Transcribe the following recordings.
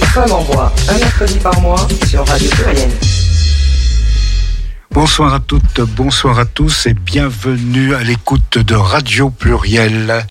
Femme en bois, un mercredi par mois sur Radio Pluriel. Bonsoir à toutes, bonsoir à tous et bienvenue à l'écoute de Radio Pluriel.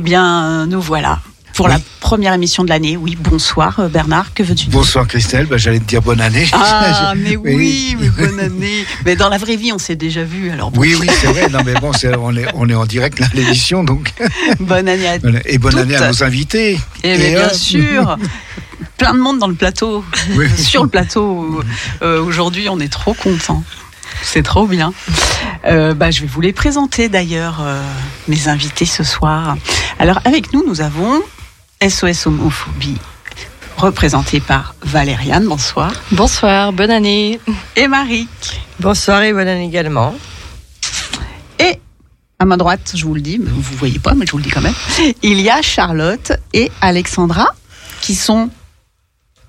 Eh bien, nous voilà pour la première émission de l'année. Oui, bonsoir euh, Bernard, que veux-tu dire? Bonsoir Christelle, bah, j'allais te dire bonne année. Ah, mais oui, bonne année. Mais dans la vraie vie, on s'est déjà vu, alors. Oui, oui, c'est vrai. Non, mais bon, on, est, on est en direct là, l'émission, donc. Bonne année à Et bonne année à nos invités. Eh Et, bien sûr. Plein de monde dans le plateau, sur le plateau. Euh, aujourd'hui, on est trop contents. C'est trop bien. Euh, bah, je vais vous les présenter d'ailleurs, euh, mes invités ce soir. Alors avec nous, nous avons SOS Homophobie, représenté par Valériane. Bonsoir. Bonsoir, bonne année. Et Marie. Bonsoir et bonne année également. Et à ma droite, je vous le dis, mais vous ne voyez pas, mais je vous le dis quand même, il y a Charlotte et Alexandra qui sont...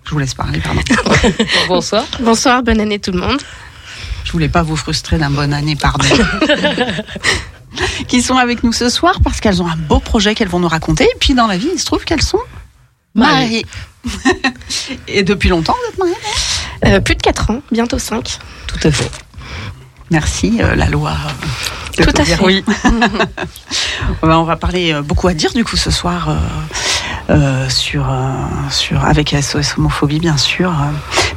Je vous laisse parler, pardon. Bonsoir. Bonsoir, bonne année tout le monde. Je voulais pas vous frustrer d'un bonne année, pardon. qui sont avec nous ce soir parce qu'elles ont un beau projet qu'elles vont nous raconter. Et puis dans la vie, il se trouve qu'elles sont mariées. et depuis longtemps, vous êtes mariées euh, Plus de 4 ans, bientôt 5. Tout à fait. Merci, euh, la loi. Tout à fait. Oui. on va parler euh, beaucoup à dire du coup ce soir sur, sur avec SOS homophobie bien sûr.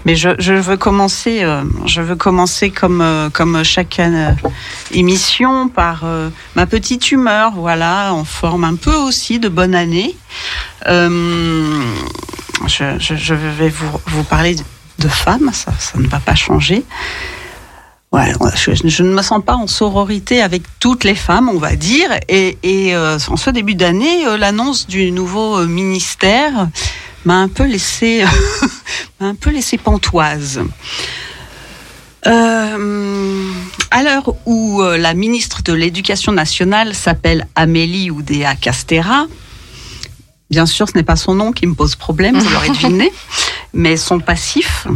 Mais je, veux commencer, je veux commencer comme comme chaque émission par ma petite humeur, voilà, en forme un peu aussi de bonne année. Je, vais vous, vous parler de femmes, ça ne va pas changer. Ouais, je, ne me sens pas en sororité avec toutes les femmes, on va dire. Et, et euh, en ce début d'année, euh, l'annonce du nouveau euh, ministère m'a un peu laissé, m'a un peu laissé pantoise. à l'heure où la ministre de l'Éducation nationale s'appelle Amélie Oudéa Castera, bien sûr, ce n'est pas son nom qui me pose problème, vous l'aurez deviné, mais son passif.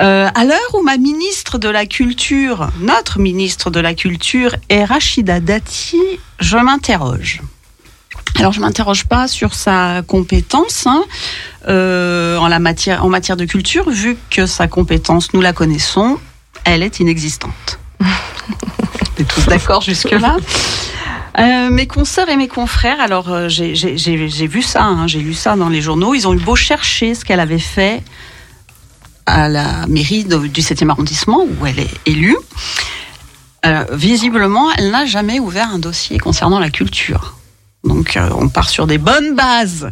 Euh, à l'heure où ma ministre de la Culture, notre ministre de la Culture est Rachida Dati, je m'interroge. Alors je m'interroge pas sur sa compétence hein, euh, en, la matière, en matière de culture, vu que sa compétence, nous la connaissons, elle est inexistante. On est tous d'accord jusque-là? Euh, mes consoeurs et mes confrères, alors j'ai vu ça, hein, j'ai lu ça dans les journaux, ils ont eu beau chercher ce qu'elle avait fait à la mairie du 7e arrondissement où elle est élue. Euh, visiblement, elle n'a jamais ouvert un dossier concernant la culture. Donc euh, on part sur des bonnes bases.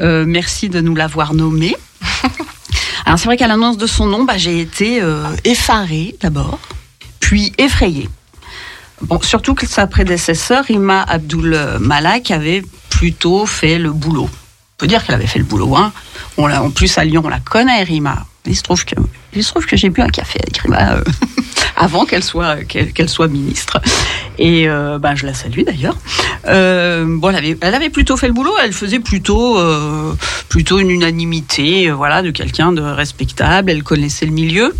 Euh, merci de nous l'avoir nommée. Alors c'est vrai qu'à l'annonce de son nom, bah, j'ai été effarée d'abord, puis effrayée. Bon, surtout que sa prédécesseur, Ima Abdul Malak, avait plutôt fait le boulot. On peut dire qu'elle avait fait le boulot. Hein. On en plus, à Lyon, on la connaît, Rima. Il se trouve que, il se trouve que j'ai bu un café avec Rima euh, avant qu'elle soit, qu'elle, soit ministre. Et euh, ben, je la salue d'ailleurs. Euh, bon, elle avait, elle avait plutôt fait le boulot. Elle faisait plutôt, euh, plutôt une unanimité, euh, voilà, de quelqu'un de respectable. Elle connaissait le milieu.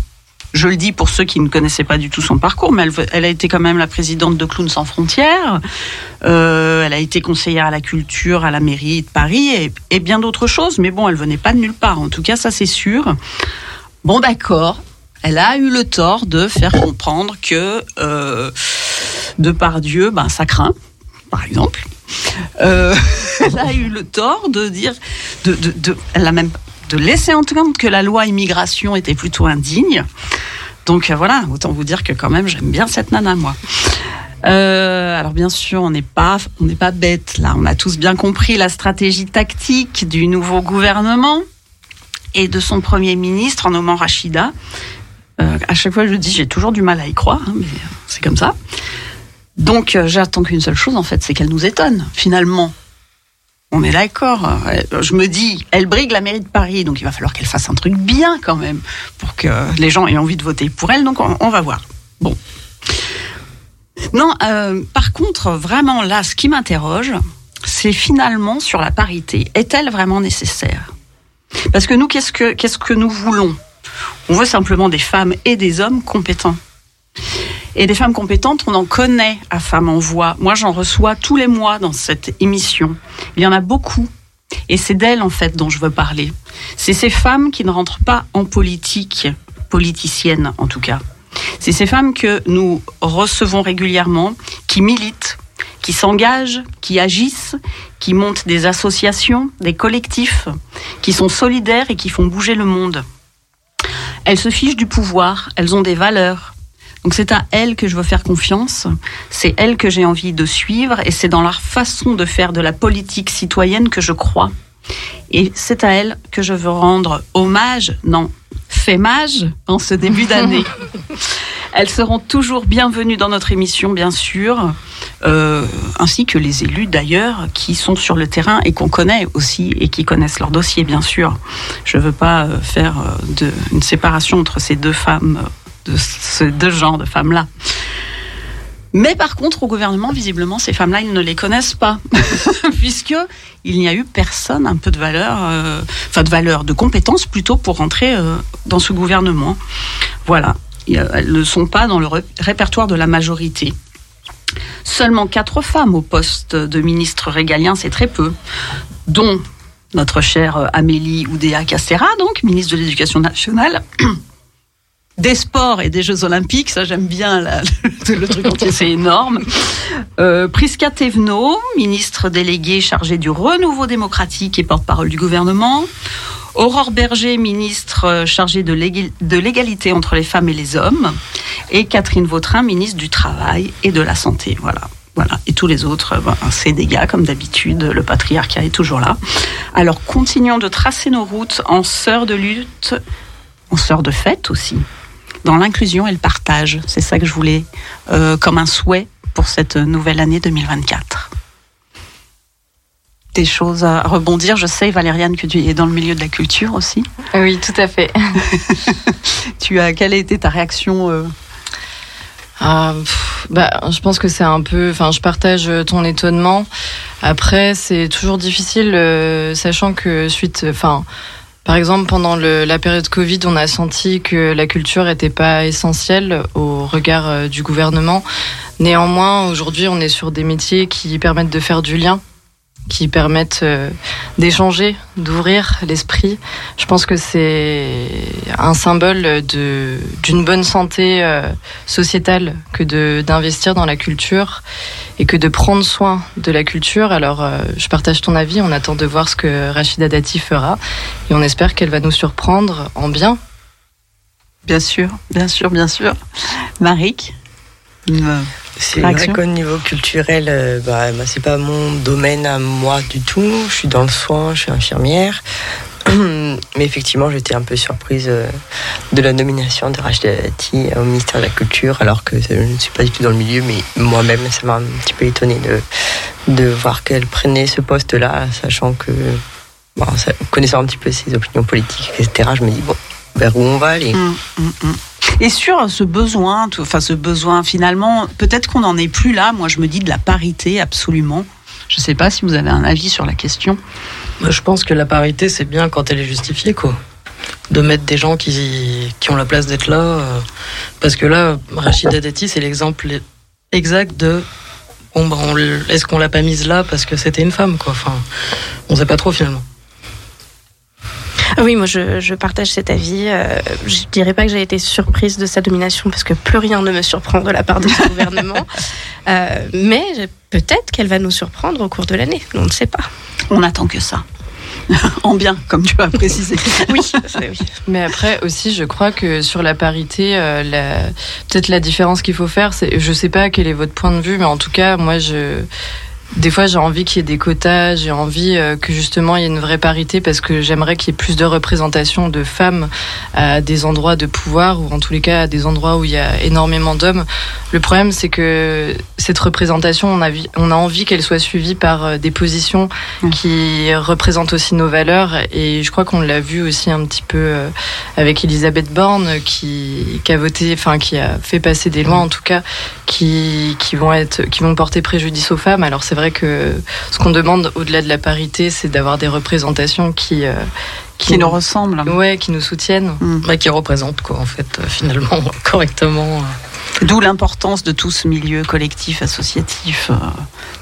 Je le dis pour ceux qui ne connaissaient pas du tout son parcours, mais elle, a été quand même la présidente de Clowns sans frontières. Euh, elle a été conseillère à la culture à la mairie de Paris et, bien d'autres choses. Mais bon, elle venait pas de nulle part. En tout cas, ça c'est sûr. Bon, d'accord. Elle a eu le tort de faire comprendre que euh, de par Dieu, ben ça craint, par exemple. Euh, elle a eu le tort de dire, elle a même de laisser entendre que la loi immigration était plutôt indigne. Donc euh, voilà, autant vous dire que quand même j'aime bien cette nana moi. Euh, alors bien sûr, on n'est pas, on n'est pas bête là. On a tous bien compris la stratégie tactique du nouveau gouvernement et de son premier ministre en nommant Rachida. Euh, à chaque fois, je dis, j'ai toujours du mal à y croire, hein, mais c'est comme ça. Donc, j'attends qu'une seule chose en fait, c'est qu'elle nous étonne finalement. On est d'accord. Je me dis, elle brigue la mairie de Paris, donc il va falloir qu'elle fasse un truc bien quand même pour que les gens aient envie de voter pour elle. Donc on, va voir. Bon. Non, euh, par contre, vraiment là, ce qui m'interroge, c'est finalement sur la parité. Est-elle vraiment nécessaire? Parce que nous, qu'est-ce que qu'est-ce que nous voulons? On veut simplement des femmes et des hommes compétents. Et des femmes compétentes, on en connaît à Femmes en Voix. Moi, j'en reçois tous les mois dans cette émission. Il y en a beaucoup. Et c'est d'elles, en fait, dont je veux parler. C'est ces femmes qui ne rentrent pas en politique, politicienne en tout cas. C'est ces femmes que nous recevons régulièrement, qui militent, qui s'engagent, qui agissent, qui montent des associations, des collectifs, qui sont solidaires et qui font bouger le monde. Elles se fichent du pouvoir, elles ont des valeurs, donc c'est à elle que je veux faire confiance, c'est elle que j'ai envie de suivre et c'est dans leur façon de faire de la politique citoyenne que je crois. Et c'est à elle que je veux rendre hommage, non, fémage en ce début d'année. Elles seront toujours bienvenues dans notre émission, bien sûr, euh, ainsi que les élus d'ailleurs qui sont sur le terrain et qu'on connaît aussi et qui connaissent leur dossier, bien sûr. Je ne veux pas euh, faire euh, de, une séparation entre ces deux femmes de ce deux genres de femmes-là. Mais par contre, au gouvernement, visiblement, ces femmes-là, ils ne les connaissent pas, puisque il n'y a eu personne un peu de valeur, euh, enfin de valeur, de compétence plutôt pour rentrer euh, dans ce gouvernement. Voilà, elles ne sont pas dans le répertoire de la majorité. Seulement quatre femmes au poste de ministre régalien, c'est très peu, dont notre chère euh, Amélie Oudéa Castera, donc ministre de l'Éducation nationale. des sports et des Jeux Olympiques, ça j'aime bien le, truc entier, c'est énorme. Euh, Prisca ministre déléguée chargée du renouveau démocratique et porte-parole du gouvernement. Aurore Berger, ministre euh, chargée de l'égalité entre les femmes et les hommes. Et Catherine Vautrin, ministre du Travail et de la Santé. Voilà. Voilà. Et tous les autres, ben, c'est des gars, comme d'habitude. Le patriarcat est toujours là. Alors, continuons de tracer nos routes en sœurs de lutte, en sœurs de fête aussi dans l'inclusion et le partage. C'est ça que je voulais euh, comme un souhait pour cette nouvelle année 2024. Des choses à rebondir. Je sais, Valériane, que tu es dans le milieu de la culture aussi. Oui, tout à fait. tu as, quelle a été ta réaction euh ah, bah, je pense que c'est un peu. Enfin, je partage ton étonnement. Après, c'est toujours difficile, euh, sachant que suite. Enfin, par exemple, pendant le, la période Covid, on a senti que la culture n'était pas essentielle au regard euh, du gouvernement. Néanmoins, aujourd'hui, on est sur des métiers qui permettent de faire du lien qui permettent euh, d'échanger, d'ouvrir l'esprit. Je pense que c'est un symbole d'une bonne santé euh, sociétale que d'investir dans la culture et que de prendre soin de la culture. Alors, euh, je partage ton avis. On attend de voir ce que Rachida Dati fera et on espère qu'elle va nous surprendre en bien. Bien sûr, bien sûr, bien sûr. Marik c'est vrai qu'au niveau culturel, euh, bah, bah, c'est pas mon domaine à moi du tout. Je suis dans le soin, je suis infirmière. Mais effectivement, j'étais un peu surprise euh, de la nomination de Rachida Dati au ministère de la Culture, alors que je ne suis pas du tout dans le milieu, mais moi-même, ça m'a un petit peu étonné de, de voir qu'elle prenait ce poste-là, sachant que, bon, connaissant un petit peu ses opinions politiques, etc., je me dis, bon, vers où on va aller hum, hum, hum. Et sur ce besoin, enfin ce besoin finalement, peut-être qu'on n'en est plus là. Moi, je me dis de la parité, absolument. Je ne sais pas si vous avez un avis sur la question. Je pense que la parité, c'est bien quand elle est justifiée, quoi. De mettre des gens qui, qui ont la place d'être là. Euh, parce que là, Rachida Dati, c'est l'exemple exact de bon, bah, est-ce qu'on l'a pas mise là parce que c'était une femme, quoi. Enfin, on sait pas trop finalement. Ah oui, moi je, partage cet avis. Euh, je dirais pas que j'ai été surprise de sa domination parce que plus rien ne me surprend de la part de ce gouvernement. Euh, mais peut-être qu'elle va nous surprendre au cours de l'année. On ne sait pas. On attend que ça. en bien, comme tu as précisé. oui, oui, Mais après aussi, je crois que sur la parité, euh, peut-être la différence qu'il faut faire, c'est, je sais pas quel est votre point de vue, mais en tout cas, moi, je des fois, j'ai envie qu'il y ait des quotas, j'ai envie euh, que justement il y ait une vraie parité parce que j'aimerais qu'il y ait plus de représentation de femmes à des endroits de pouvoir ou en tous les cas à des endroits où il y a énormément d'hommes. Le problème, c'est que cette représentation, on a, on a envie qu'elle soit suivie par euh, des positions qui représentent aussi nos valeurs et je crois qu'on l'a vu aussi un petit peu euh, avec Elisabeth Borne qui, qui a voté, enfin qui a fait passer des lois en tout cas qui, qui vont être, qui vont porter préjudice aux femmes. Alors c'est vrai que ce qu'on demande au-delà de la parité, c'est d'avoir des représentations qui, euh, qui, nous ressemblent. Ouais, qui nous soutiennent. Mm. Bah, qui représentent, quoi, en fait, euh, finalement, correctement. D'où l'importance de tout ce milieu collectif, associatif, euh,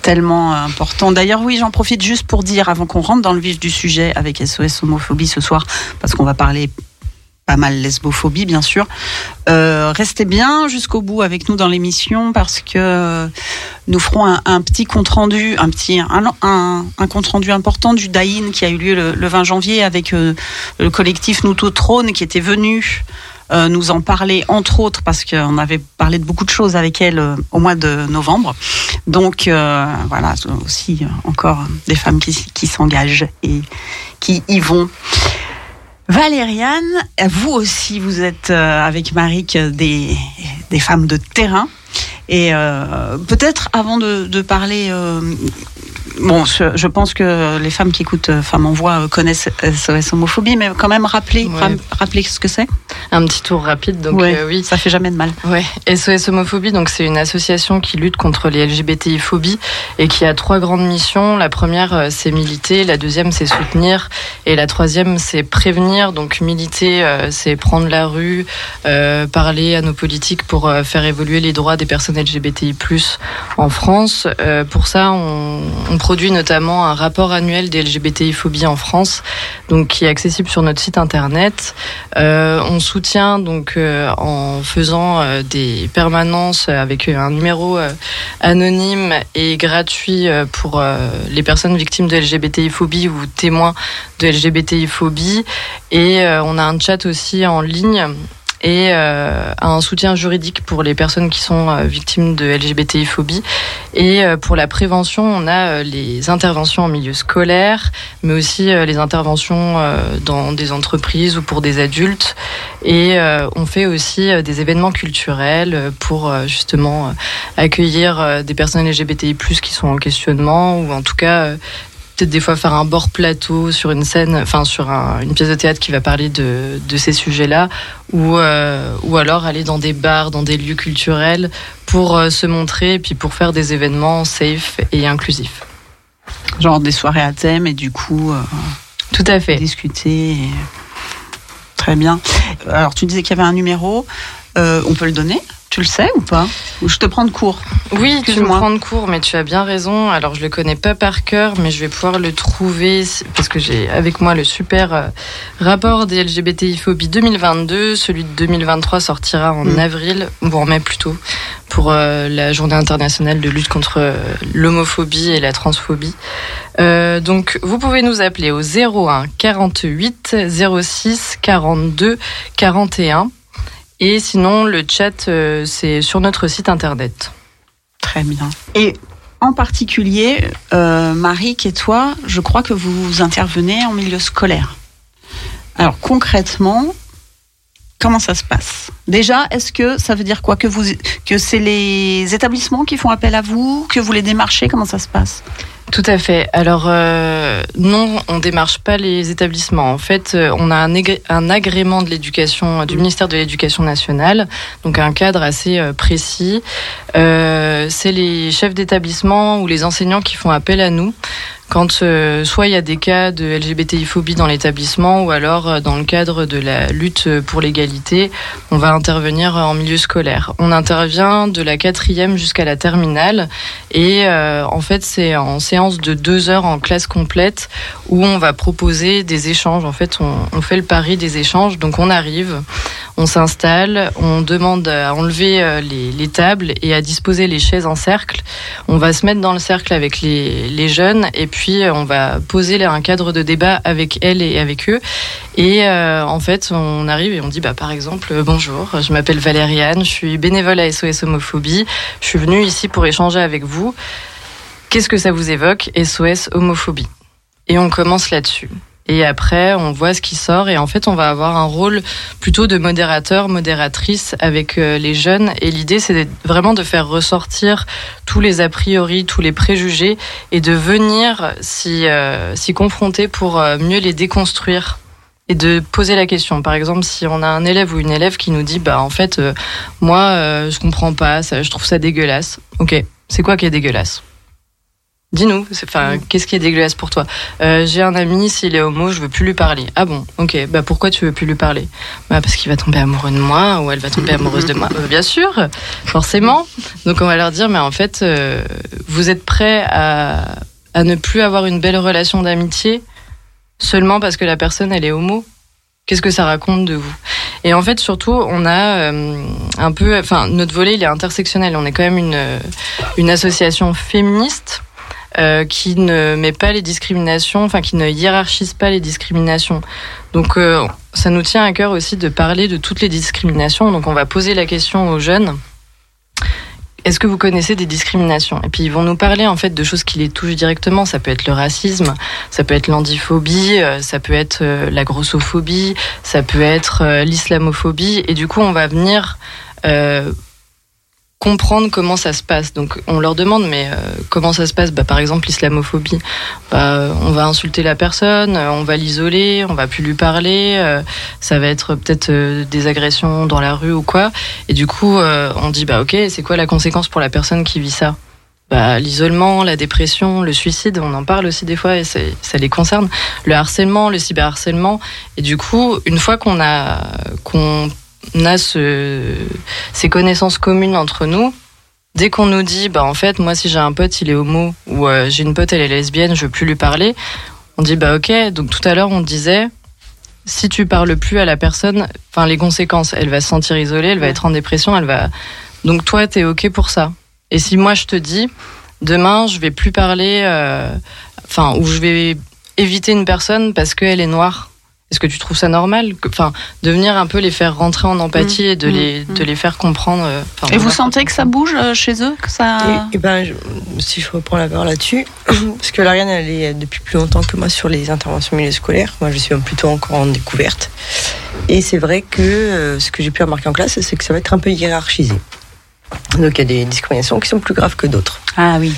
tellement important. D'ailleurs, oui, j'en profite juste pour dire, avant qu'on rentre dans le vif du sujet avec SOS Homophobie ce soir, parce qu'on va parler pas mal lesbophobie, bien sûr. Euh, restez bien jusqu'au bout avec nous dans l'émission parce que nous ferons un, petit compte rendu, un petit un, compte rendu important du Daïn qui a eu lieu le, 20 janvier avec euh, le collectif Nous Trône qui était venu euh, nous en parler entre autres parce qu'on avait parlé de beaucoup de choses avec elle au mois de novembre. Donc voilà, aussi encore des femmes qui, qui s'engagent et qui y vont. Valériane, vous aussi, vous êtes euh, avec Marik des, des femmes de terrain. Et euh, peut-être avant de, parler euh, bon, je, pense que les femmes qui écoutent euh, Femmes en Voix euh, connaissent SOS homophobie, mais quand même rappeler, rappeler ce que c'est. Un petit tour rapide, donc oui. Ça fait jamais de mal. Ouais. SOS homophobie, donc c'est une association qui lutte contre les LGBTI phobies et qui a trois grandes missions. La première, c'est militer, la deuxième, c'est soutenir, et la troisième, c'est prévenir. Donc militer, c'est prendre la rue, parler à nos politiques pour faire évoluer les droits des personnes LGBTI+ en France. pour ça, on on produit notamment un rapport annuel des LGBTI-phobie en France, donc qui est accessible sur notre site internet. Euh, on soutient donc euh, en faisant euh, des permanences avec un numéro anonyme et gratuit pour les personnes victimes de LGBTI-phobie ou témoins de LGBTI-phobie. Et on a un chat aussi en ligne et euh, un soutien juridique pour les personnes qui sont euh, victimes de LGBTI-phobie. Et euh, pour la prévention, on a les interventions en milieu scolaire, mais aussi les interventions dans des entreprises ou pour des adultes. Et on fait aussi des événements culturels pour justement accueillir des personnes LGBTI+, qui sont en questionnement, ou en tout cas des fois faire un bord plateau sur une scène, enfin sur une pièce de théâtre qui va parler de, ces sujets-là, ou, euh, ou alors aller dans des bars, dans des lieux culturels pour euh, se montrer et puis pour faire des événements safe et inclusifs. Genre des soirées à thème et du coup. Euh, Tout à fait. Discuter. Très bien. Alors tu disais qu'il y avait un numéro. on peut le donner? Tu le sais ou pas Ou je te prends de cours Oui, tu me prends de cours, mais tu as bien raison. Alors, je le connais pas par cœur, mais je vais pouvoir le trouver parce que j'ai avec moi le super euh, rapport des LGBTI phobie 2022. Celui de 2023 sortira en mm. avril, ou en mai plutôt, pour euh, la journée internationale de lutte contre euh, l'homophobie et la transphobie. donc, vous pouvez nous appeler au 01 48 06 42 41 et sinon, le chat, euh, c'est sur notre site internet. Très bien. Et en particulier, euh, Marie et toi, je crois que vous intervenez en milieu scolaire. Alors concrètement, comment ça se passe? Déjà, est-ce que ça veut dire quoi? Que vous, que c'est les établissements qui font appel à vous, que vous les démarchez? Comment ça se passe? Tout à fait. Alors euh, non, on démarche pas les établissements. En fait, euh, on a un, un agrément de l'éducation du ministère de l'Éducation nationale, donc un cadre assez euh, précis. c'est les chefs d'établissement ou les enseignants qui font appel à nous quand euh, soit il y a des cas de LGBTI-phobie dans l'établissement ou alors euh, dans le cadre de la lutte pour l'égalité, on va intervenir en milieu scolaire. On intervient de la quatrième jusqu'à la terminale et euh, en fait c'est en séance de deux heures en classe complète où on va proposer des échanges. En fait on, fait le pari des échanges. Donc on arrive, on s'installe, on demande à enlever les, les, tables et à disposer les chaises en cercle. On va se mettre dans le cercle avec les jeunes et puis puis euh, on va poser un cadre de débat avec elle et avec eux. Et euh, en fait, on arrive et on dit, bah, par exemple, euh, bonjour, je m'appelle Valériane, je suis bénévole à SOS Homophobie, je suis venue ici pour échanger avec vous. Qu'est-ce que ça vous évoque, SOS Homophobie? Et on commence là-dessus. Et après, on voit ce qui sort. Et en fait, on va avoir un rôle plutôt de modérateur, modératrice avec euh, les jeunes. Et l'idée, c'est vraiment de faire ressortir tous les a priori, tous les préjugés et de venir s'y euh, confronter pour euh, mieux les déconstruire et de poser la question. Par exemple, si on a un élève ou une élève qui nous dit, bah en fait, moi, je comprends pas, ça, je trouve ça dégueulasse. Ok, c'est quoi qui est dégueulasse? Dis-nous, enfin, mm. qu'est-ce qui est dégueulasse pour toi euh, J'ai un ami, s'il est homo, je veux plus lui parler. Ah bon, ok. Bah pourquoi tu veux plus lui parler Bah parce qu'il va tomber amoureux de moi ou elle va tomber amoureuse de moi. Euh, bien sûr, forcément. Donc on va leur dire, mais en fait, euh, vous êtes prêts à, à ne plus avoir une belle relation d'amitié seulement parce que la personne elle est homo? Qu'est-ce que ça raconte de vous? Et en fait, surtout, on a un peu, enfin, notre volet il est intersectionnel. On est quand même une une association féministe euh, qui ne met pas les discriminations, enfin qui ne hiérarchise pas les discriminations. Donc euh, ça nous tient à cœur aussi de parler de toutes les discriminations. Donc on va poser la question aux jeunes. Est-ce que vous connaissez des discriminations? Et puis ils vont nous parler en fait de choses qui les touchent directement. Ça peut être le racisme, ça peut être l'andiphobie, euh, ça peut être la grossophobie, ça peut être l'islamophobie. Et du coup, on va venir comprendre comment ça se passe. Donc on leur demande mais euh, comment ça se passe? Bah, Par exemple l'islamophobie, bah, on va insulter la personne, euh, on va l'isoler, on va plus lui parler, euh, ça va être peut-être des agressions dans la rue ou quoi. Et du coup on dit bah ok c'est quoi la conséquence pour la personne qui vit ça? Bah, l'isolement, la dépression, le suicide, on en parle aussi des fois et ça les concerne. Le harcèlement, le cyberharcèlement. Et du coup, une fois qu'on a on a ce, ces connaissances communes entre nous. Dès qu'on nous dit, bah en fait, moi si j'ai un pote, il est homo, ou euh, j'ai une pote, elle est lesbienne, je veux plus lui parler, on dit bah ok. Donc tout à l'heure, on disait, si tu parles plus à la personne, enfin les conséquences, elle va se sentir isolée, elle va être en dépression, elle va. Donc toi, t'es ok pour ça. Et si moi je te dis, demain, je vais plus parler, euh, enfin, ou je vais éviter une personne parce qu'elle est noire est-ce que tu trouves ça normal Enfin, de venir un peu les faire rentrer en empathie et de, mmh, les, mmh. de les faire comprendre. Euh, et vous sentez que ça bouge euh, chez eux que ça... et, ben, Si je reprends la parole là-dessus, parce que Lauriane, elle est depuis plus longtemps que moi sur les interventions milieu scolaires. Moi, je suis plutôt encore en découverte. Et c'est vrai que euh, ce que j'ai pu remarquer en classe, c'est que ça va être un peu hiérarchisé. Donc il y a des discriminations qui sont plus graves que d'autres. Ah oui.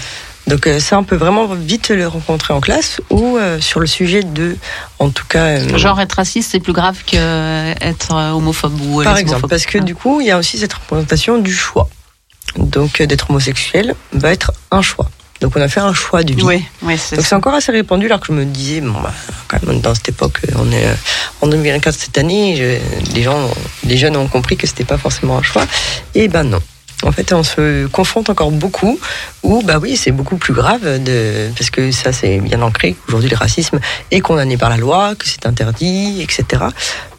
Donc euh, ça, on peut vraiment vite le rencontrer en classe ou euh, sur le sujet de, en tout cas... Euh, Genre être raciste, c'est plus grave qu'être homophobe ou Par exemple, parce que du coup, il y a aussi cette représentation du choix. Donc d'être homosexuel va être un choix. Donc on a fait un choix de vie. Oui, oui, c'est Donc c'est encore assez répandu alors que je me disais, bon, bah, quand même dans cette époque, on est en 2024 cette année, les gens, les jeunes ont compris que c'était pas forcément un choix. Et ben non. En fait, on se confronte encore beaucoup où, bah oui, c'est beaucoup plus grave parce que ça, c'est bien ancré qu'aujourd'hui le racisme est condamné par la loi, que c'est interdit, etc.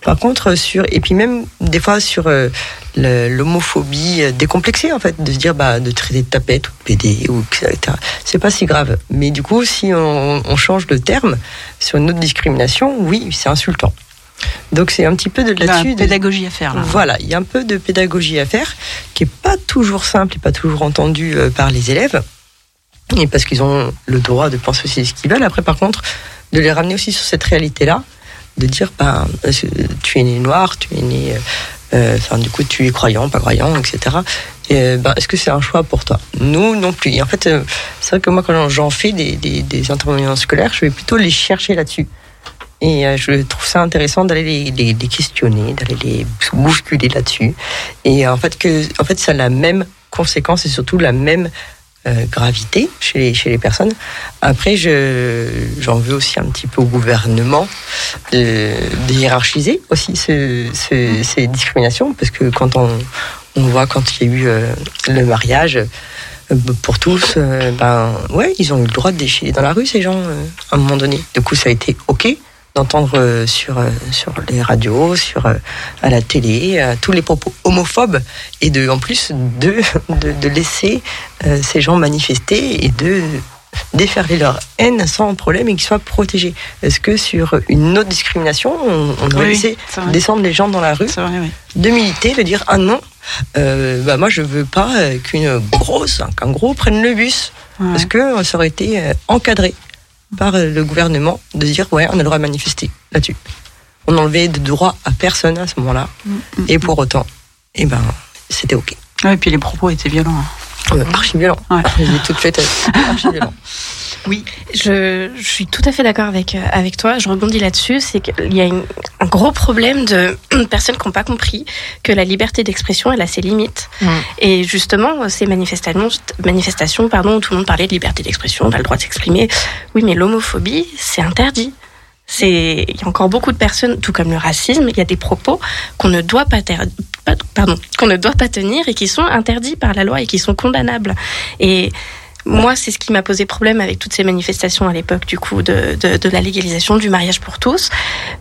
Par contre, sur, et puis même des fois sur euh, l'homophobie décomplexée, en fait, de se dire, bah, de traiter de tapette ou de PD ou etc. C'est pas si grave. Mais du coup, si on, on change de terme sur une autre discrimination, oui, c'est insultant. Donc c'est un petit peu de là-dessus. de pédagogie à faire. Voilà, il y a un peu de pédagogie à faire qui est pas toujours simple et pas toujours entendu euh, par les élèves. Et parce qu'ils ont le droit de penser aussi ce qu'ils veulent. Après, par contre, de les ramener aussi sur cette réalité-là, de dire, ben, tu es né noir, tu es né, euh, enfin, du coup, tu es croyant, pas croyant, etc. Et, ben, est-ce que c'est un choix pour toi? Nous, non plus. Et en fait, c'est vrai que moi, quand j'en fais des, des, des interventions scolaires, je vais plutôt les chercher là-dessus. Et euh, je trouve ça intéressant d'aller les, questionner, d'aller les bousculer là-dessus. Et en fait, que, en fait, ça a la même conséquence et surtout la même euh, gravité chez les, chez les personnes. Après, je, j'en veux aussi un petit peu au gouvernement de, hiérarchiser aussi ce, ce, ces discriminations, parce que quand on, on voit quand il y a eu euh, le mariage, pour tous, ben ouais, ils ont eu le droit de déchirer dans la rue ces gens à un moment donné. Du coup, ça a été ok d'entendre euh, sur, euh, sur les radios, sur, euh, à la télé, tous les propos homophobes et de, en plus de, de, laisser ces gens manifester et de déferler leur haine sans problème et qu'ils soient protégés. Est-ce que sur une autre discrimination, on, on doit laisser descendre les gens dans la rue, de militer, de dire ah non, bah moi je veux pas qu'une grosse, qu'un gros prenne le bus, parce que ça aurait été encadré? Par le gouvernement de dire ouais, on a le droit de manifester là-dessus. On enlevait de droit à personne à ce moment-là. Mm, mm, et pour mm. autant, eh ben, c'était OK. et puis les propos étaient violents. Hein. Archi. Ouais. tout fait archi violents. Oui, je, je, suis tout à fait d'accord avec, euh, avec toi. Je rebondis là-dessus. C'est qu'il y a un gros problème de personnes qui n'ont pas compris que la liberté d'expression, elle a ses limites. Mm. Et justement, ces manifestations, manifestations pardon, où tout le monde parlait de liberté d'expression, on a le droit de s'exprimer. Oui, mais l'homophobie, c'est interdit. C'est, il y a encore beaucoup de personnes, tout comme le racisme, il y a des propos qu'on ne doit pas, pardon, qu'on ne doit pas tenir et qui sont interdits par la loi et qui sont condamnables. Et moi, c'est ce qui m'a posé problème avec toutes ces manifestations à l'époque, du coup, de, de, la légalisation du mariage pour tous,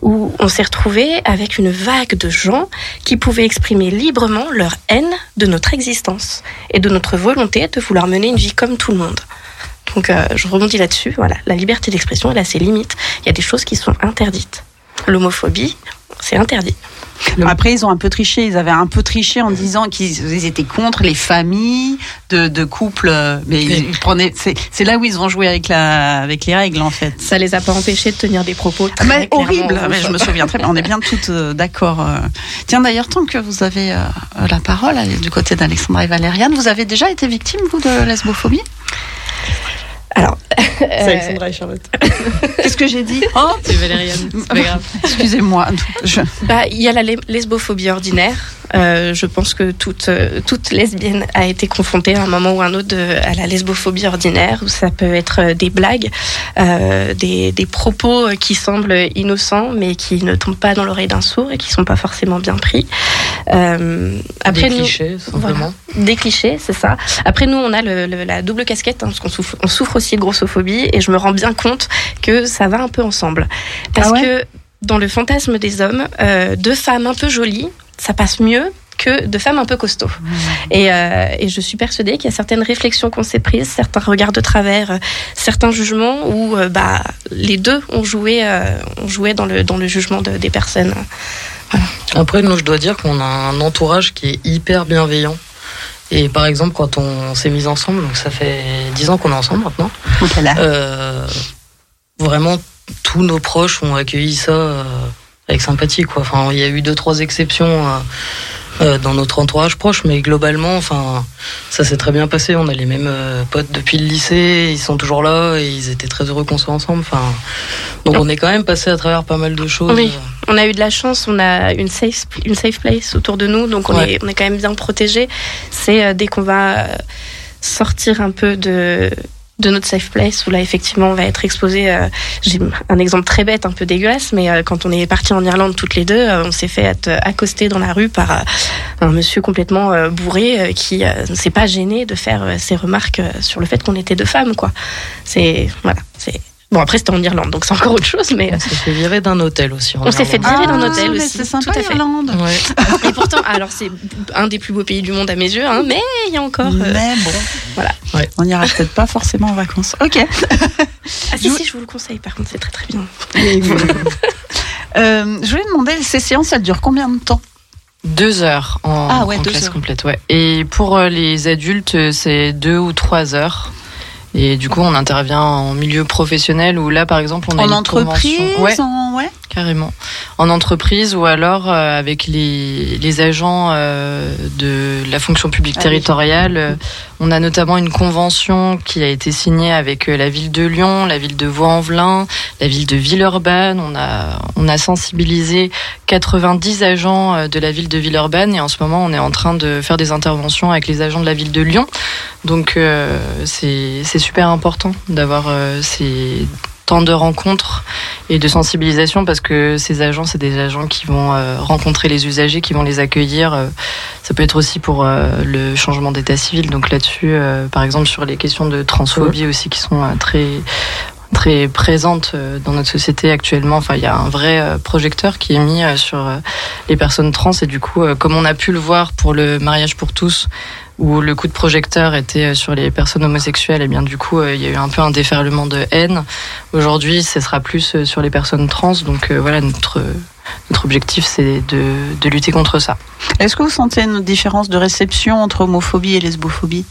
où on s'est retrouvé avec une vague de gens qui pouvaient exprimer librement leur haine de notre existence et de notre volonté de vouloir mener une vie comme tout le monde. Donc, euh, je rebondis là-dessus. Voilà, la liberté d'expression, elle a ses limites. Il y a des choses qui sont interdites. L'homophobie, c'est interdit. Après, ils ont un peu triché. Ils avaient un peu triché en disant qu'ils étaient contre les familles de, couples. Mais ils, prenaient. C'est là où ils ont joué avec la, avec les règles en fait. Ça les a pas empêchés de tenir des propos très mais horribles. Mais je me souviens très bien. On est bien toutes euh, d'accord. Euh. Tiens d'ailleurs, tant que vous avez euh, la parole du côté d'Alexandra et Valériane, vous avez déjà été victime vous de lesbophobie? Alors, c'est Alexandra et Charlotte. Qu'est-ce que j'ai dit Oh, c'est Valériane. C'est pas grave. Excusez-moi. Bah, il y a la lesbophobie ordinaire. Euh, je pense que toute, euh, toute lesbienne a été confrontée à un moment ou un autre à la lesbophobie ordinaire, où ça peut être euh, des blagues, des, des, propos qui semblent innocents, mais qui ne tombent pas dans l'oreille d'un sourd et qui sont pas forcément bien pris. après, des clichés, simplement. des clichés, c'est ça. Après, nous, on a le, la double casquette, hein, parce qu'on souffre, on souffre aussi de grossophobie, et je me rends bien compte que ça va un peu ensemble. Parce ah que dans le fantasme des hommes, deux femmes un peu jolies ça passe mieux que de femmes un peu costauds. Mmh. Euh, et, je suis persuadée qu'il y a certaines réflexions qu'on s'est prises, certains regards de travers, euh, certains jugements où euh, bah, les deux ont joué, ont joué dans, le, dans le jugement des personnes. Après, nous, je dois dire qu'on a un entourage qui est hyper bienveillant. Et par exemple, quand on s'est mis ensemble, donc ça fait dix ans qu'on est ensemble maintenant, vraiment tous nos proches ont accueilli ça avec sympathie quoi. Enfin, il y a eu deux trois exceptions euh, euh, dans notre entourage proche, mais globalement, enfin, ça s'est très bien passé. On a les mêmes euh, potes depuis le lycée, ils sont toujours là et ils étaient très heureux qu'on soit ensemble. Enfin, donc on est quand même passé à travers pas mal de choses. Oui, on a eu de la chance, on a une safe une safe place autour de nous, donc on est on est quand même bien protégé. C'est dès qu'on va sortir un peu de de notre safe place où là effectivement on va être exposé. Euh, j'ai un exemple très bête, un peu dégueulasse, mais euh, quand on est parti en Irlande toutes les deux, euh, on s'est fait être accosté dans la rue par un monsieur complètement bourré qui ne s'est pas gêné de faire ses remarques sur le fait qu'on était deux femmes, quoi. C'est voilà, c'est Bon, après, c'était en Irlande, donc c'est encore autre chose. Mais... On s'est fait virer d'un hôtel aussi. on s'est fait virer d'un ah, hôtel aussi. C'est sympa, l'Irlande. Et pourtant, alors c'est un des plus beaux pays du monde à mes yeux, hein, mais il y a encore. Euh, mais bon. Voilà. On n'ira peut-être pas forcément en vacances. Ok. ah, si, si, je vous le conseille, par contre, c'est très très bien. euh, je voulais demander, ces séances, elles durent combien de temps? Deux heures en, ah ouais, classe complète, ouais. Et pour euh, les adultes, c'est deux ou trois heures. Et du coup, on intervient en milieu professionnel où là, par exemple, on a en entreprise, ouais, ouais, carrément, en entreprise ou alors euh, avec les, les agents euh, de la fonction publique ah territoriale. Euh, on a notamment une convention qui a été signée avec la ville de Lyon, la ville de Vaux-en-Velin, la ville de Villeurbanne. On a on a sensibilisé 90 agents de la ville de Villeurbanne et en ce moment, on est en train de faire des interventions avec les agents de la ville de Lyon. Donc c'est super important d'avoir euh, ces temps de rencontres et de sensibilisation parce que ces agents, c'est des agents qui vont euh, rencontrer les usagers, qui vont les accueillir. Euh, ça peut être aussi pour le changement d'état civil. Donc là-dessus, par exemple, sur les questions de transphobie aussi qui sont très très présentes dans notre société actuellement. Enfin, il y a un vrai projecteur qui est mis sur les personnes trans et du coup, comme on a pu le voir pour le mariage pour tous, où le coup de projecteur était euh, sur les personnes homosexuelles, et bien du coup, euh, il y a eu un peu un déferlement de haine. Aujourd'hui, ce sera plus euh, sur les personnes trans. Donc voilà, notre notre objectif, c'est de, de lutter contre ça. Est-ce que vous sentez une différence de réception entre homophobie et lesbophobie?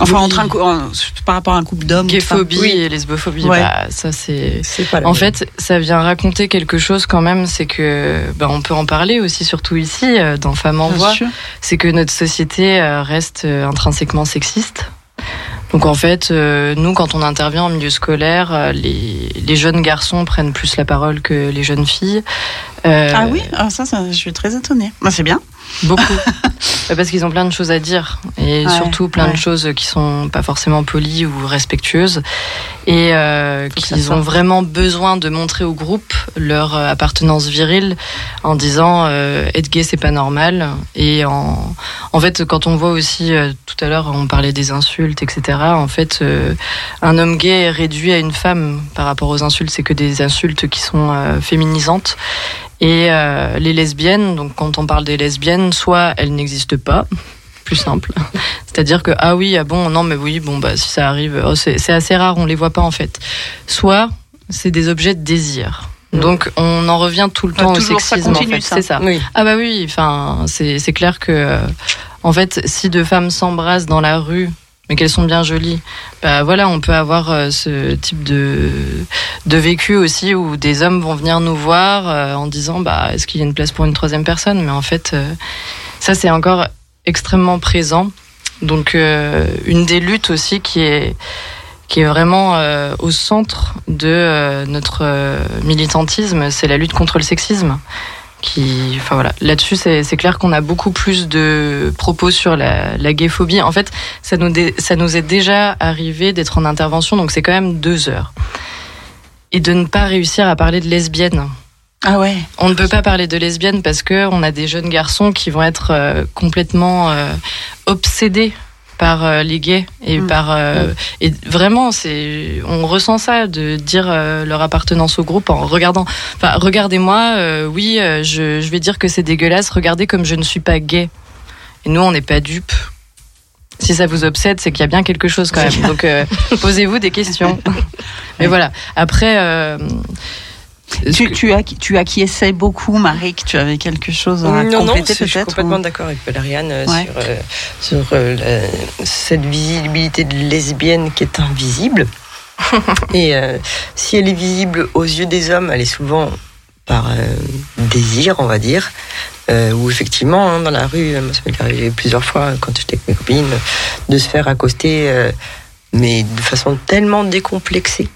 Enfin, entre un, par rapport à un couple d'hommes. Gayphobie et lesbophobie, bah, ça c'est. En fait, ça vient raconter quelque chose quand même, c'est que bah, on peut en parler aussi, surtout ici, euh, dans Femmes en Voix. C'est que notre société euh, reste euh, intrinsèquement sexiste. Donc en fait, nous, quand on intervient en milieu scolaire, les, les, jeunes garçons prennent plus la parole que les jeunes filles. ah oui, ah, ça, ça, je suis très étonnée. Bah, c'est bien. Beaucoup. Parce qu'ils ont plein de choses à dire et surtout plein de choses qui sont pas forcément polies ou respectueuses et euh, qu'ils ont vraiment besoin de montrer au groupe leur euh, appartenance virile en disant euh, être gay c'est pas normal et en, en fait quand on voit aussi euh, tout à l'heure on parlait des insultes etc en fait un homme gay est réduit à une femme par rapport aux insultes. C'est que des insultes qui sont féminisantes et euh, les lesbiennes, donc quand on parle des lesbiennes, soit elles n'existent pas, plus simple. C'est-à-dire que ah oui, ah bon, non mais oui, bon bah si ça arrive, oh, c'est assez rare, on les voit pas en fait. Soit c'est des objets de désir. Donc on en revient tout le temps au sexisme. en fait. C'est ça. Ah bah oui. Enfin, c'est clair que en fait, si deux femmes s'embrassent dans la rue mais qu'elles sont bien jolies. Bah voilà, on peut avoir euh, ce type de de vécu aussi où des hommes vont venir nous voir euh, en disant bah est-ce qu'il y a une place pour une troisième personne? Mais en fait, euh, ça c'est encore extrêmement présent. Donc une des luttes aussi qui est qui est vraiment au centre de notre militantisme, c'est la lutte contre le sexisme qui, enfin voilà, là-dessus c'est clair qu'on a beaucoup plus de propos sur la, la gayphobie. En fait, ça nous ça nous est déjà arrivé d'être en intervention, donc c'est quand même deux heures, et de ne pas réussir à parler de lesbiennes. Ah ouais. On ne peut pas parler de lesbiennes parce que on a des jeunes garçons qui vont être euh, complètement euh, obsédés par euh, les gays et mm. par euh, et vraiment c'est on ressent ça de dire euh, leur appartenance au groupe en regardant enfin regardez-moi oui je, je vais dire que c'est dégueulasse regardez comme je ne suis pas gay et nous on n'est pas dupes si ça vous obsède, c'est qu'il y a bien quelque chose quand même. Donc posez-vous des questions. Mais voilà. Après, tu, tu, as, tu acquiesçais beaucoup, Marie, que tu avais quelque chose à non, compléter peut-être Je suis complètement d'accord avec Valériane euh, sur, euh, sur euh, cette visibilité de lesbienne qui est invisible. Et si elle est visible aux yeux des hommes, elle est souvent par désir, on va dire. ou effectivement, hein, dans la rue, moi, ça m'est arrivé plusieurs fois quand j'étais avec mes copines, de se faire accoster mais de façon tellement décomplexée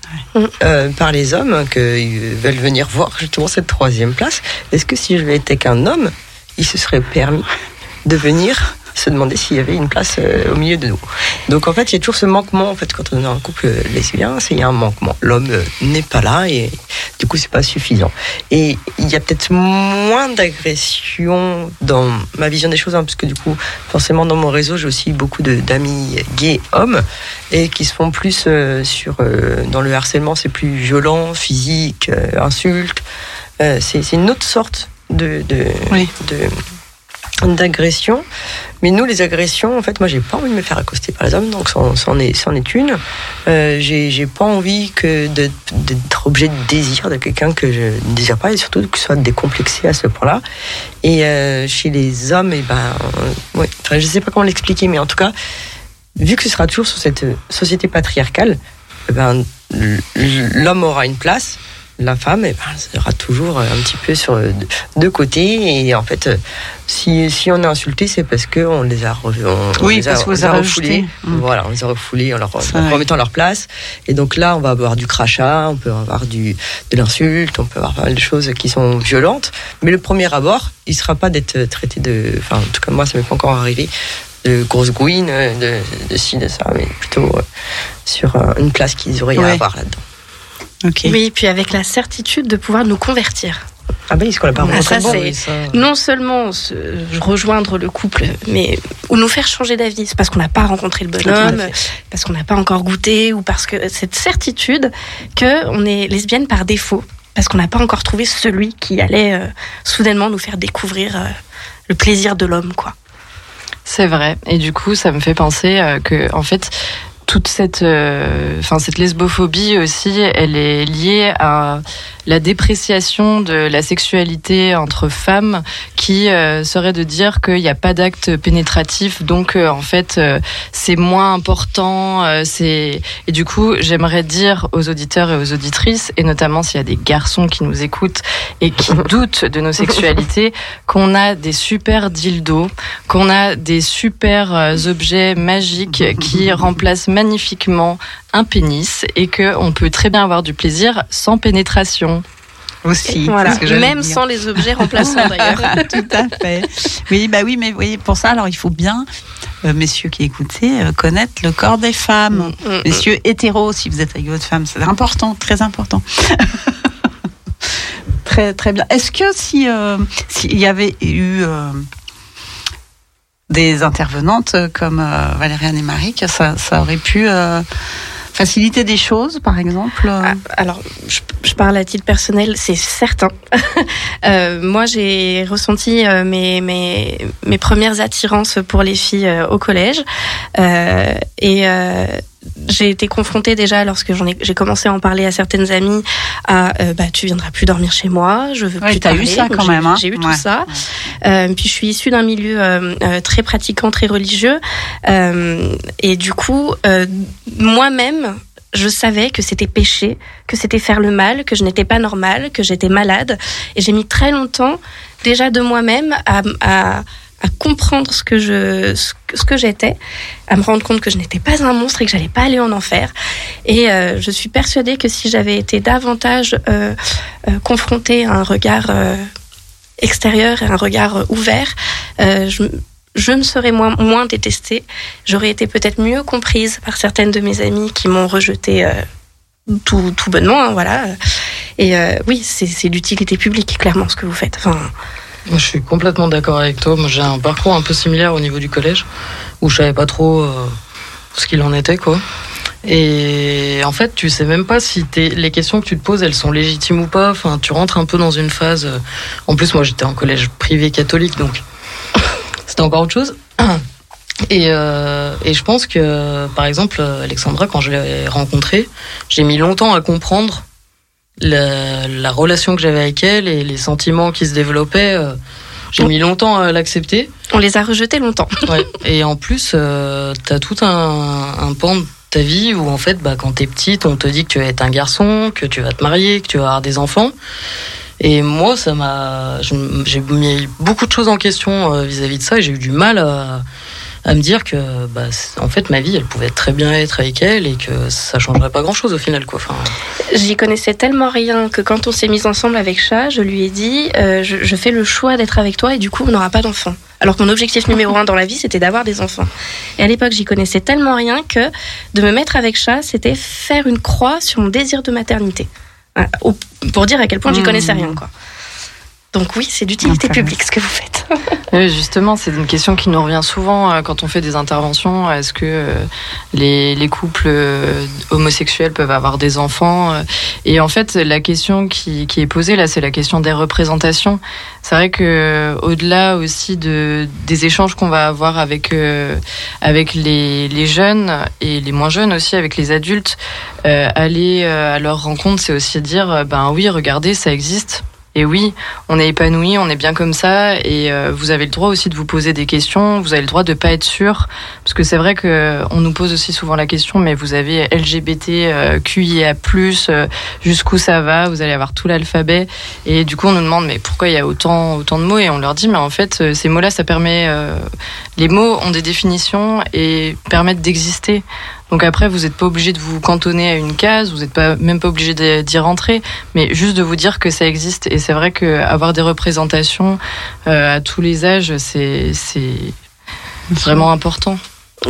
euh, par les hommes qu'ils veulent venir voir justement cette troisième place. Est-ce que si je vais être avec un homme, il se serait permis de venir se demander s'il y avait une place euh, au milieu de nous. Donc en fait, il y a toujours ce manquement en fait quand on est un couple lesbien, c'est il y a un manquement. L'homme euh, n'est pas là et du coup c'est pas suffisant. Et il y a peut-être moins d'agression dans ma vision des choses, hein, parce que du coup forcément dans mon réseau j'ai aussi beaucoup d'amis gays hommes et qui se font plus euh, sur dans le harcèlement, c'est plus violent, physique, insulte. c'est une autre sorte de, de, de d'agression. Mais nous, les agressions, en fait, moi, j'ai pas envie de me faire accoster par les hommes, donc c'en est, est une. Euh, j'ai pas envie que d'être objet de désir de quelqu'un que je ne désire pas, et surtout que ce soit décomplexé à ce point-là. Et euh, chez les hommes, et eh ben, euh, enfin, je sais pas comment l'expliquer, mais en tout cas, vu que ce sera toujours sur cette société patriarcale, eh ben, l'homme aura une place la femme, eh ben, sera toujours un petit peu sur deux côtés. Et en fait, si, si on est insulté, c'est parce qu'on les a, on, oui, parce les a, refoulés. Mm. Voilà, on les a refoulés en leur remettant leur place. Et donc là, on va avoir du crachat, on peut avoir du, de l'insulte, on peut avoir pas mal de choses qui sont violentes. Mais le premier abord, il ne sera pas d'être traité de. Enfin, en tout cas, moi, ça m'est pas encore arrivé de grosses gouines, de, de ci, de ça, mais plutôt euh, sur euh, une place qu'ils auraient à avoir là-dedans. Oui, puis avec la certitude de pouvoir nous convertir. Ah ben, ce qu'on n'a pas ah, ça, c'est non seulement rejoindre le couple, mais ou nous faire changer d'avis. C'est parce qu'on n'a pas rencontré le bonhomme, parce qu'on n'a pas encore goûté, ou parce que cette certitude que on est lesbienne par défaut, parce qu'on n'a pas encore trouvé celui qui allait euh, soudainement nous faire découvrir euh, le plaisir de l'homme, quoi. C'est vrai. Et du coup, ça me fait penser euh, que, en fait, toute cette, euh, enfin cette lesbophobie aussi, elle est liée à la dépréciation de la sexualité entre femmes, qui euh, serait de dire qu'il n'y a pas d'acte pénétratif, donc euh, en fait c'est moins important. c'est et du coup j'aimerais dire aux auditeurs et aux auditrices, et notamment s'il y a des garçons qui nous écoutent et qui doutent de nos sexualités, qu'on a des super dildos, qu'on a des super objets magiques qui remplacent magnifiquement un pénis et que on peut très bien avoir du plaisir sans pénétration aussi. Voilà. Même sans les objets remplaçants d'ailleurs. Tout à fait. Oui, bah oui, mais vous voyez, pour ça, alors il faut bien, euh, messieurs qui écoutez, euh, connaître le corps des femmes. Mm, mm, mm. messieurs hétéros, si vous êtes avec votre femme, c'est important, très important. très très bien. Est-ce que si euh, s'il y avait eu des intervenantes comme Valériane et Marie, que ça, aurait pu faciliter des choses, par exemple ah, Alors, je, parle à titre personnel, c'est certain. euh, moi, j'ai ressenti euh, mes, mes, mes, premières attirances pour les filles euh, au collège. Euh, et j'ai été confrontée déjà lorsque j'en ai, j'ai commencé à en parler à certaines amies à euh, bah tu viendras plus dormir chez moi, je veux plus t'as eu ça quand même. Hein j'ai eu tout ça. Euh, puis je suis issue d'un milieu euh, euh, très pratiquant, très religieux, et du coup moi-même je savais que c'était péché, que c'était faire le mal, que je n'étais pas normale, que j'étais malade. Et j'ai mis très longtemps, déjà de moi-même, à, à, à comprendre ce que je ce que j'étais, à me rendre compte que je n'étais pas un monstre et que j'allais pas aller en enfer. Et euh, je suis persuadée que si j'avais été davantage euh, euh, confrontée à un regard euh, extérieur et un regard ouvert, je, je me serais moins, moins détestée. J'aurais été peut-être mieux comprise par certaines de mes amies qui m'ont rejetée tout, tout bonnement, hein, voilà. Et oui, c'est l'utilité publique, clairement, ce que vous faites. Enfin, je suis complètement d'accord avec toi. Moi, j'ai un parcours un peu similaire au niveau du collège, où je savais pas trop euh, ce qu'il en était, quoi. Et en fait, tu sais même pas si les questions que tu te poses, elles sont légitimes ou pas. Enfin, tu rentres un peu dans une phase. Euh, en plus, moi, j'étais en collège privé catholique, donc c'était encore autre chose. Et, euh, et, je pense que, par exemple, Alexandra, quand je l'ai rencontrée, j'ai mis longtemps à comprendre la, relation que j'avais avec elle et les sentiments qui se développaient, euh, j'ai mis longtemps à l'accepter. On les a rejetés longtemps. Et en plus, euh, t'as tout un, un, pan de ta vie où en fait, bah, quand t'es petite, on te dit que tu vas être un garçon, que tu vas te marier, que tu vas avoir des enfants. Et moi, ça m'a, j'ai mis beaucoup de choses en question euh, vis-à-vis de ça et j'ai eu du mal à à me dire que bah, en fait ma vie elle pouvait très bien être avec elle et que ça changerait pas grand chose au final quoi. Enfin... J'y connaissais tellement rien que quand on s'est mis ensemble avec Chat, je lui ai dit euh, je, je, fais le choix d'être avec toi et du coup on n'aura pas d'enfants. Alors que mon objectif numéro un dans la vie c'était d'avoir des enfants. Et à l'époque j'y connaissais tellement rien que de me mettre avec Chat c'était faire une croix sur mon désir de maternité. Pour dire à quel point j'y connaissais rien quoi. Donc oui, c'est d'utilité publique ce que vous faites. oui, justement, c'est une question qui nous revient souvent euh, quand on fait des interventions. Est-ce que euh, les, les, couples euh, homosexuels peuvent avoir des enfants Et en fait, la question qui, qui est posée là, c'est la question des représentations. C'est vrai que au-delà aussi de des échanges qu'on va avoir avec avec les, les, jeunes et les moins jeunes aussi avec les adultes, aller à leur rencontre, c'est aussi dire ben oui, regardez, ça existe et oui, on est épanoui, on est bien comme ça, et euh, vous avez le droit aussi de vous poser des questions. Vous avez le droit de pas être sûr, parce que c'est vrai que on nous pose aussi souvent la question, mais vous avez LGBT, euh, QIA+, euh, jusqu'où ça va Vous allez avoir tout l'alphabet, et du coup on nous demande mais pourquoi il y a autant autant de mots Et on leur dit mais en fait ces mots-là, ça permet, les mots ont des définitions et permettent d'exister. Donc après, vous n'êtes pas obligé de vous cantonner à une case, vous n'êtes pas même pas obligé d'y rentrer, mais juste de vous dire que ça existe. Et c'est vrai qu'avoir des représentations euh, à tous les âges, c'est vraiment important.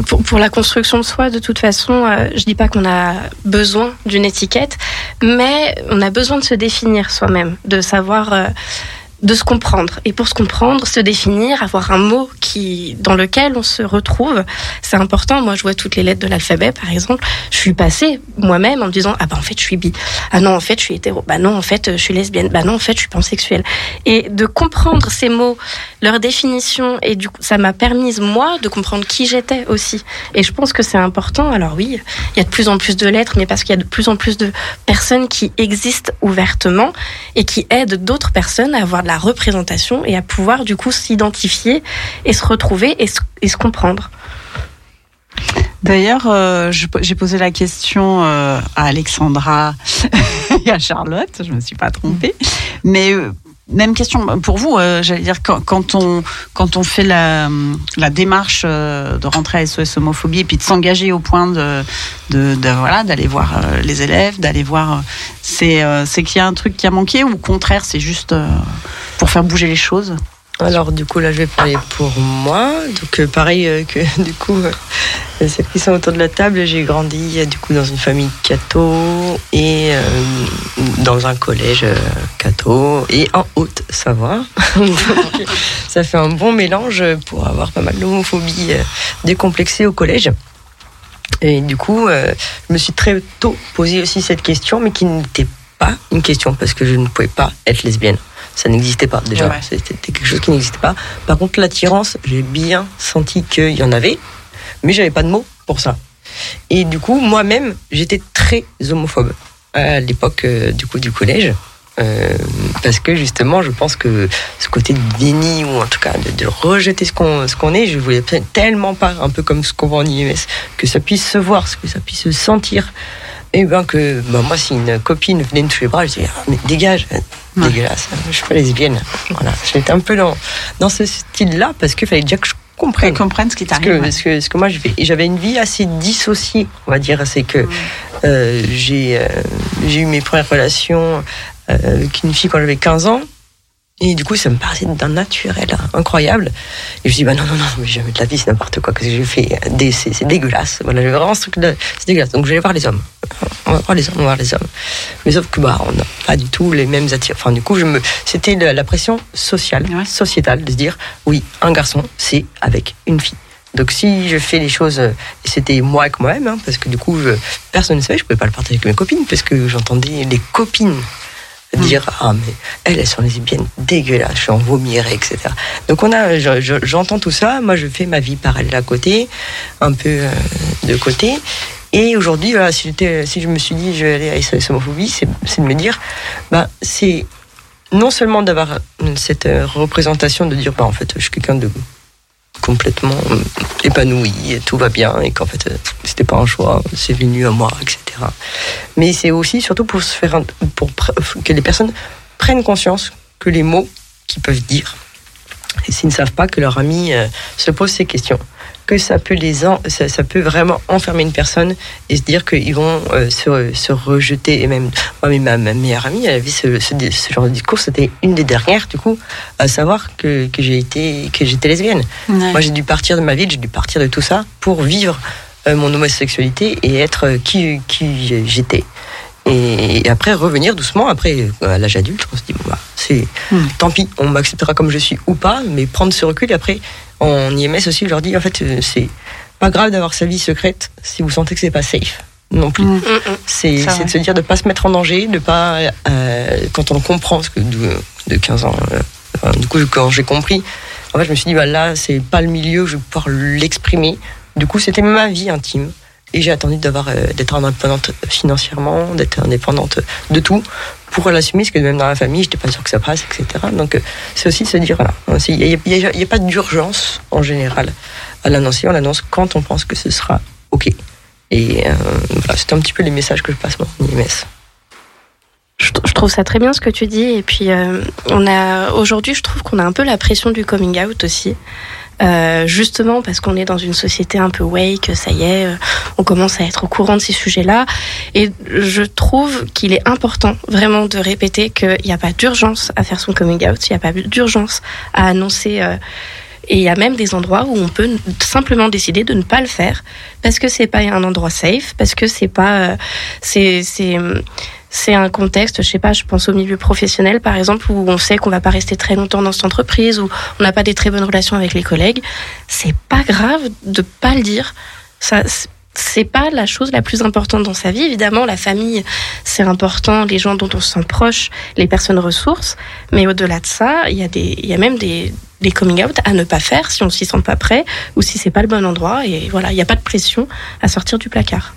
Pour, pour, la construction de soi, de toute façon, euh, je dis pas qu'on a besoin d'une étiquette, mais on a besoin de se définir soi-même, de savoir euh, de se comprendre. Et pour se comprendre, se définir, avoir un mot qui, dans lequel on se retrouve, c'est important. Moi, je vois toutes les lettres de l'alphabet, par exemple. Je suis passée moi-même en me disant, ah bah en fait, je suis bi. Ah non, en fait, je suis hétéro. Bah non, en fait, je suis lesbienne. Bah non, en fait, je suis pansexuelle. Et de comprendre ces mots, leur définition, et du coup, ça m'a permis, moi, de comprendre qui j'étais aussi. Et je pense que c'est important. Alors oui, il y a de plus en plus de lettres, mais parce qu'il y a de plus en plus de personnes qui existent ouvertement et qui aident d'autres personnes à avoir de la représentation et à pouvoir du coup s'identifier et se retrouver et se, comprendre. D'ailleurs, euh, j'ai posé la question euh, à Alexandra et à Charlotte, je me suis pas trompée, mais euh, même question pour vous, euh, j'allais dire quand, on quand on fait la, démarche euh, de rentrer à SOS homophobie et puis de s'engager au point de, de, voilà d'aller voir euh, les élèves, d'aller voir, c'est c'est qu'il y a un truc qui a manqué ou au contraire c'est juste pour faire bouger les choses? Alors du coup là je vais parler pour moi. Donc euh, pareil euh, que du coup euh, celles qui sont autour de la table, j'ai grandi du coup dans une famille catho et dans un collège catho et en Haute-Savoie. ça fait un bon mélange pour avoir pas mal d'homophobie décomplexée au collège. Et du coup, je me suis très tôt posé aussi cette question, mais qui n'était pas une question parce que je ne pouvais pas être lesbienne ça n'existait pas déjà. C'était quelque chose qui n'existait pas. Par contre, l'attirance, j'ai bien senti qu'il y en avait, mais j'avais pas de mots pour ça. Et du coup, moi-même, j'étais très homophobe à l'époque du coup du collège. Euh, parce que justement, je pense que ce côté de déni, ou en tout cas de, rejeter ce qu'on ce qu'on est, je voulais tellement pas, un peu comme ce qu'on voit en IMS, que ça puisse se voir, que ça puisse se sentir. Et bien que bah, moi, si une copine venait me toucher les bras, je disais, ah, mais dégage, dégueulasse, je suis pas lesbienne. Voilà, j'étais un peu dans, dans ce style-là, parce qu'il fallait déjà que je comprenne. comprenne ce qui t'arrive. Parce que, parce que, moi, j'avais une vie assez dissociée, on va dire. C'est que euh, j'ai euh, j'ai eu mes premières relations avec une fille quand j'avais 15 ans. Et du coup, ça me paraissait d'un naturel incroyable. Et je me suis dit, bah non, non, non, mais jamais de la vie, c'est n'importe quoi que j'ai fait. C'est dégueulasse. Voilà, j'ai vraiment ce truc c'est dégueulasse. Donc, je vais voir les hommes. On va voir les hommes, on va voir les hommes. Mais sauf que, bah, on n'a pas du tout les mêmes attirations. Enfin, du coup, je me, c'était la, pression sociale, sociétale, de se dire, oui, un garçon, c'est avec une fille. Donc si je fais les choses, c'était moi avec moi-même, hein, parce que du coup, personne ne savait, je pouvais pas le partager avec mes copines, parce que j'entendais les copines dire ah mais elles elles sont lesbiennes dégueulasses, je en vomirais, etc. Donc on a, j'entends tout ça, moi je fais ma vie parallèle à côté, un peu euh, de côté. Et aujourd'hui, si je me suis dit je vais aller à SOS homophobie, c'est de me dire, bah, c'est non seulement d'avoir cette euh, représentation de dire, bah, en fait, je suis quelqu'un de complètement épanoui, et tout va bien, et qu'en fait, c'était pas un choix, c'est venu à moi, etc. Mais c'est aussi surtout pour se faire, pour que les personnes prennent conscience que les mots qu'ils peuvent dire, s'ils ne savent pas que leur ami euh, se pose ces questions, que ça peut les ça, peut vraiment enfermer une personne et se dire qu'ils vont euh, se, rejeter. Et même moi ma, meilleure amie elle a vu ce, genre de discours. C'était une des dernières du coup à savoir que, j'ai été que j'étais lesbienne. Moi j'ai dû partir de ma ville j'ai dû partir de tout ça pour vivre euh, mon homosexualité et être qui qui j'étais. Et après revenir doucement après à l'âge adulte on se dit bon bah c'est hmm. tant pis on m'acceptera comme je suis ou pas mais prendre ce recul et après en IMS aussi, je leur dis en fait, euh, c'est pas grave d'avoir sa vie secrète si vous sentez que c'est pas safe non plus. Mm. Mm, mm. C'est de se dire de pas se mettre en danger, de pas euh, quand on comprend ce que de, 15 ans. Euh, du coup, quand j'ai compris, en fait, je me suis dit bah là, c'est pas le milieu, je vais pouvoir l'exprimer. Du coup, c'était ma vie intime. Et j'ai attendu d'avoir d'être indépendante financièrement, d'être indépendante de tout pour l'assumer, parce que même dans la famille, j'étais pas sûre que ça passe, etc. Donc, euh, c'est aussi se dire, voilà, il n'y a, pas d'urgence en général à l'annoncer, on l'annonce quand on pense que ce sera OK. Et euh, voilà, c'est un petit peu les messages que je passe moi en IMS. Je, trouve ça très bien ce que tu dis. Et puis, euh, on a aujourd'hui, je trouve qu'on a un peu la pression du coming out aussi. Euh, justement parce qu'on est dans une société un peu wake, ça y est, euh, on commence à être au courant de ces sujets-là. Et je trouve qu'il est important vraiment de répéter qu'il n'y a pas d'urgence à faire son coming out, il n'y a pas d'urgence à annoncer. Euh, et il y a même des endroits où on peut simplement décider de ne pas le faire parce que c'est pas un endroit safe, parce que c'est pas, c'est, c'est, c'est un contexte, je sais pas, je pense au milieu professionnel par exemple, où on sait qu'on va pas rester très longtemps dans cette entreprise, où on n'a pas des très bonnes relations avec les collègues. C'est pas grave de pas le dire. Ça, c'est pas la chose la plus importante dans sa vie. Évidemment, la famille, c'est important, les gens dont on se sent proche, les personnes ressources. Mais au-delà de ça, il y a des, il y a même des, des coming out à ne pas faire si on s'y sent pas prêt ou si c'est pas le bon endroit. Et voilà, il n'y a pas de pression à sortir du placard.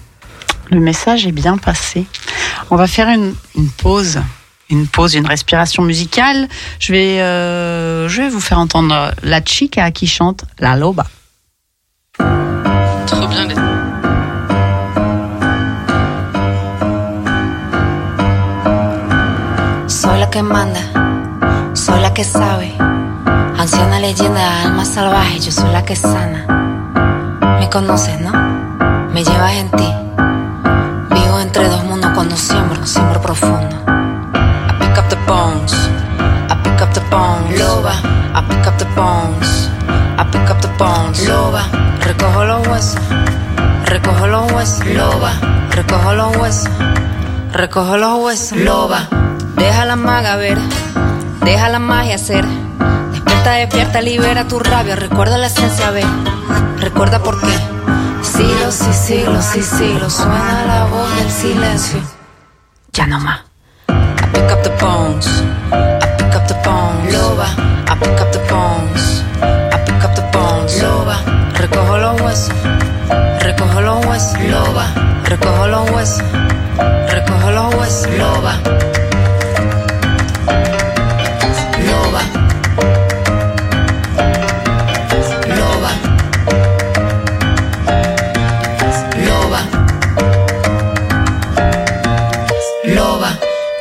Le message est bien passé. On va faire une, pause une pause, une respiration musicale. Je vais, euh, je vais vous faire entendre la chica qui chante La Loba. Trop bien. Soy la que manda, soy la que sabe. Anciana leyenda, alma salvaje, yo soy la que sana. Me conoces, ¿no? Me llevas en ti siembro, siembro profundo. I pick up the bones, I pick up the bones. Loba, I pick up the bones, I pick up the bones. Loba, recojo los huesos, recojo los huesos. Loba, recojo los huesos, recojo los huesos. Loba, deja la maga ver, deja la magia ser. Despierta, despierta, libera tu rabia, recuerda la esencia, ve, recuerda por qué. Siglos y siglos y siglos suena la voz del silencio. Ya no más. I pick up the bones. I pick up the bones. Loba. I pick up the bones. I pick up the bones. Loba. recojo los huesos, recojo los huesos, loba, recojo los huesos, recojo los huesos, loba. Loba. Loba.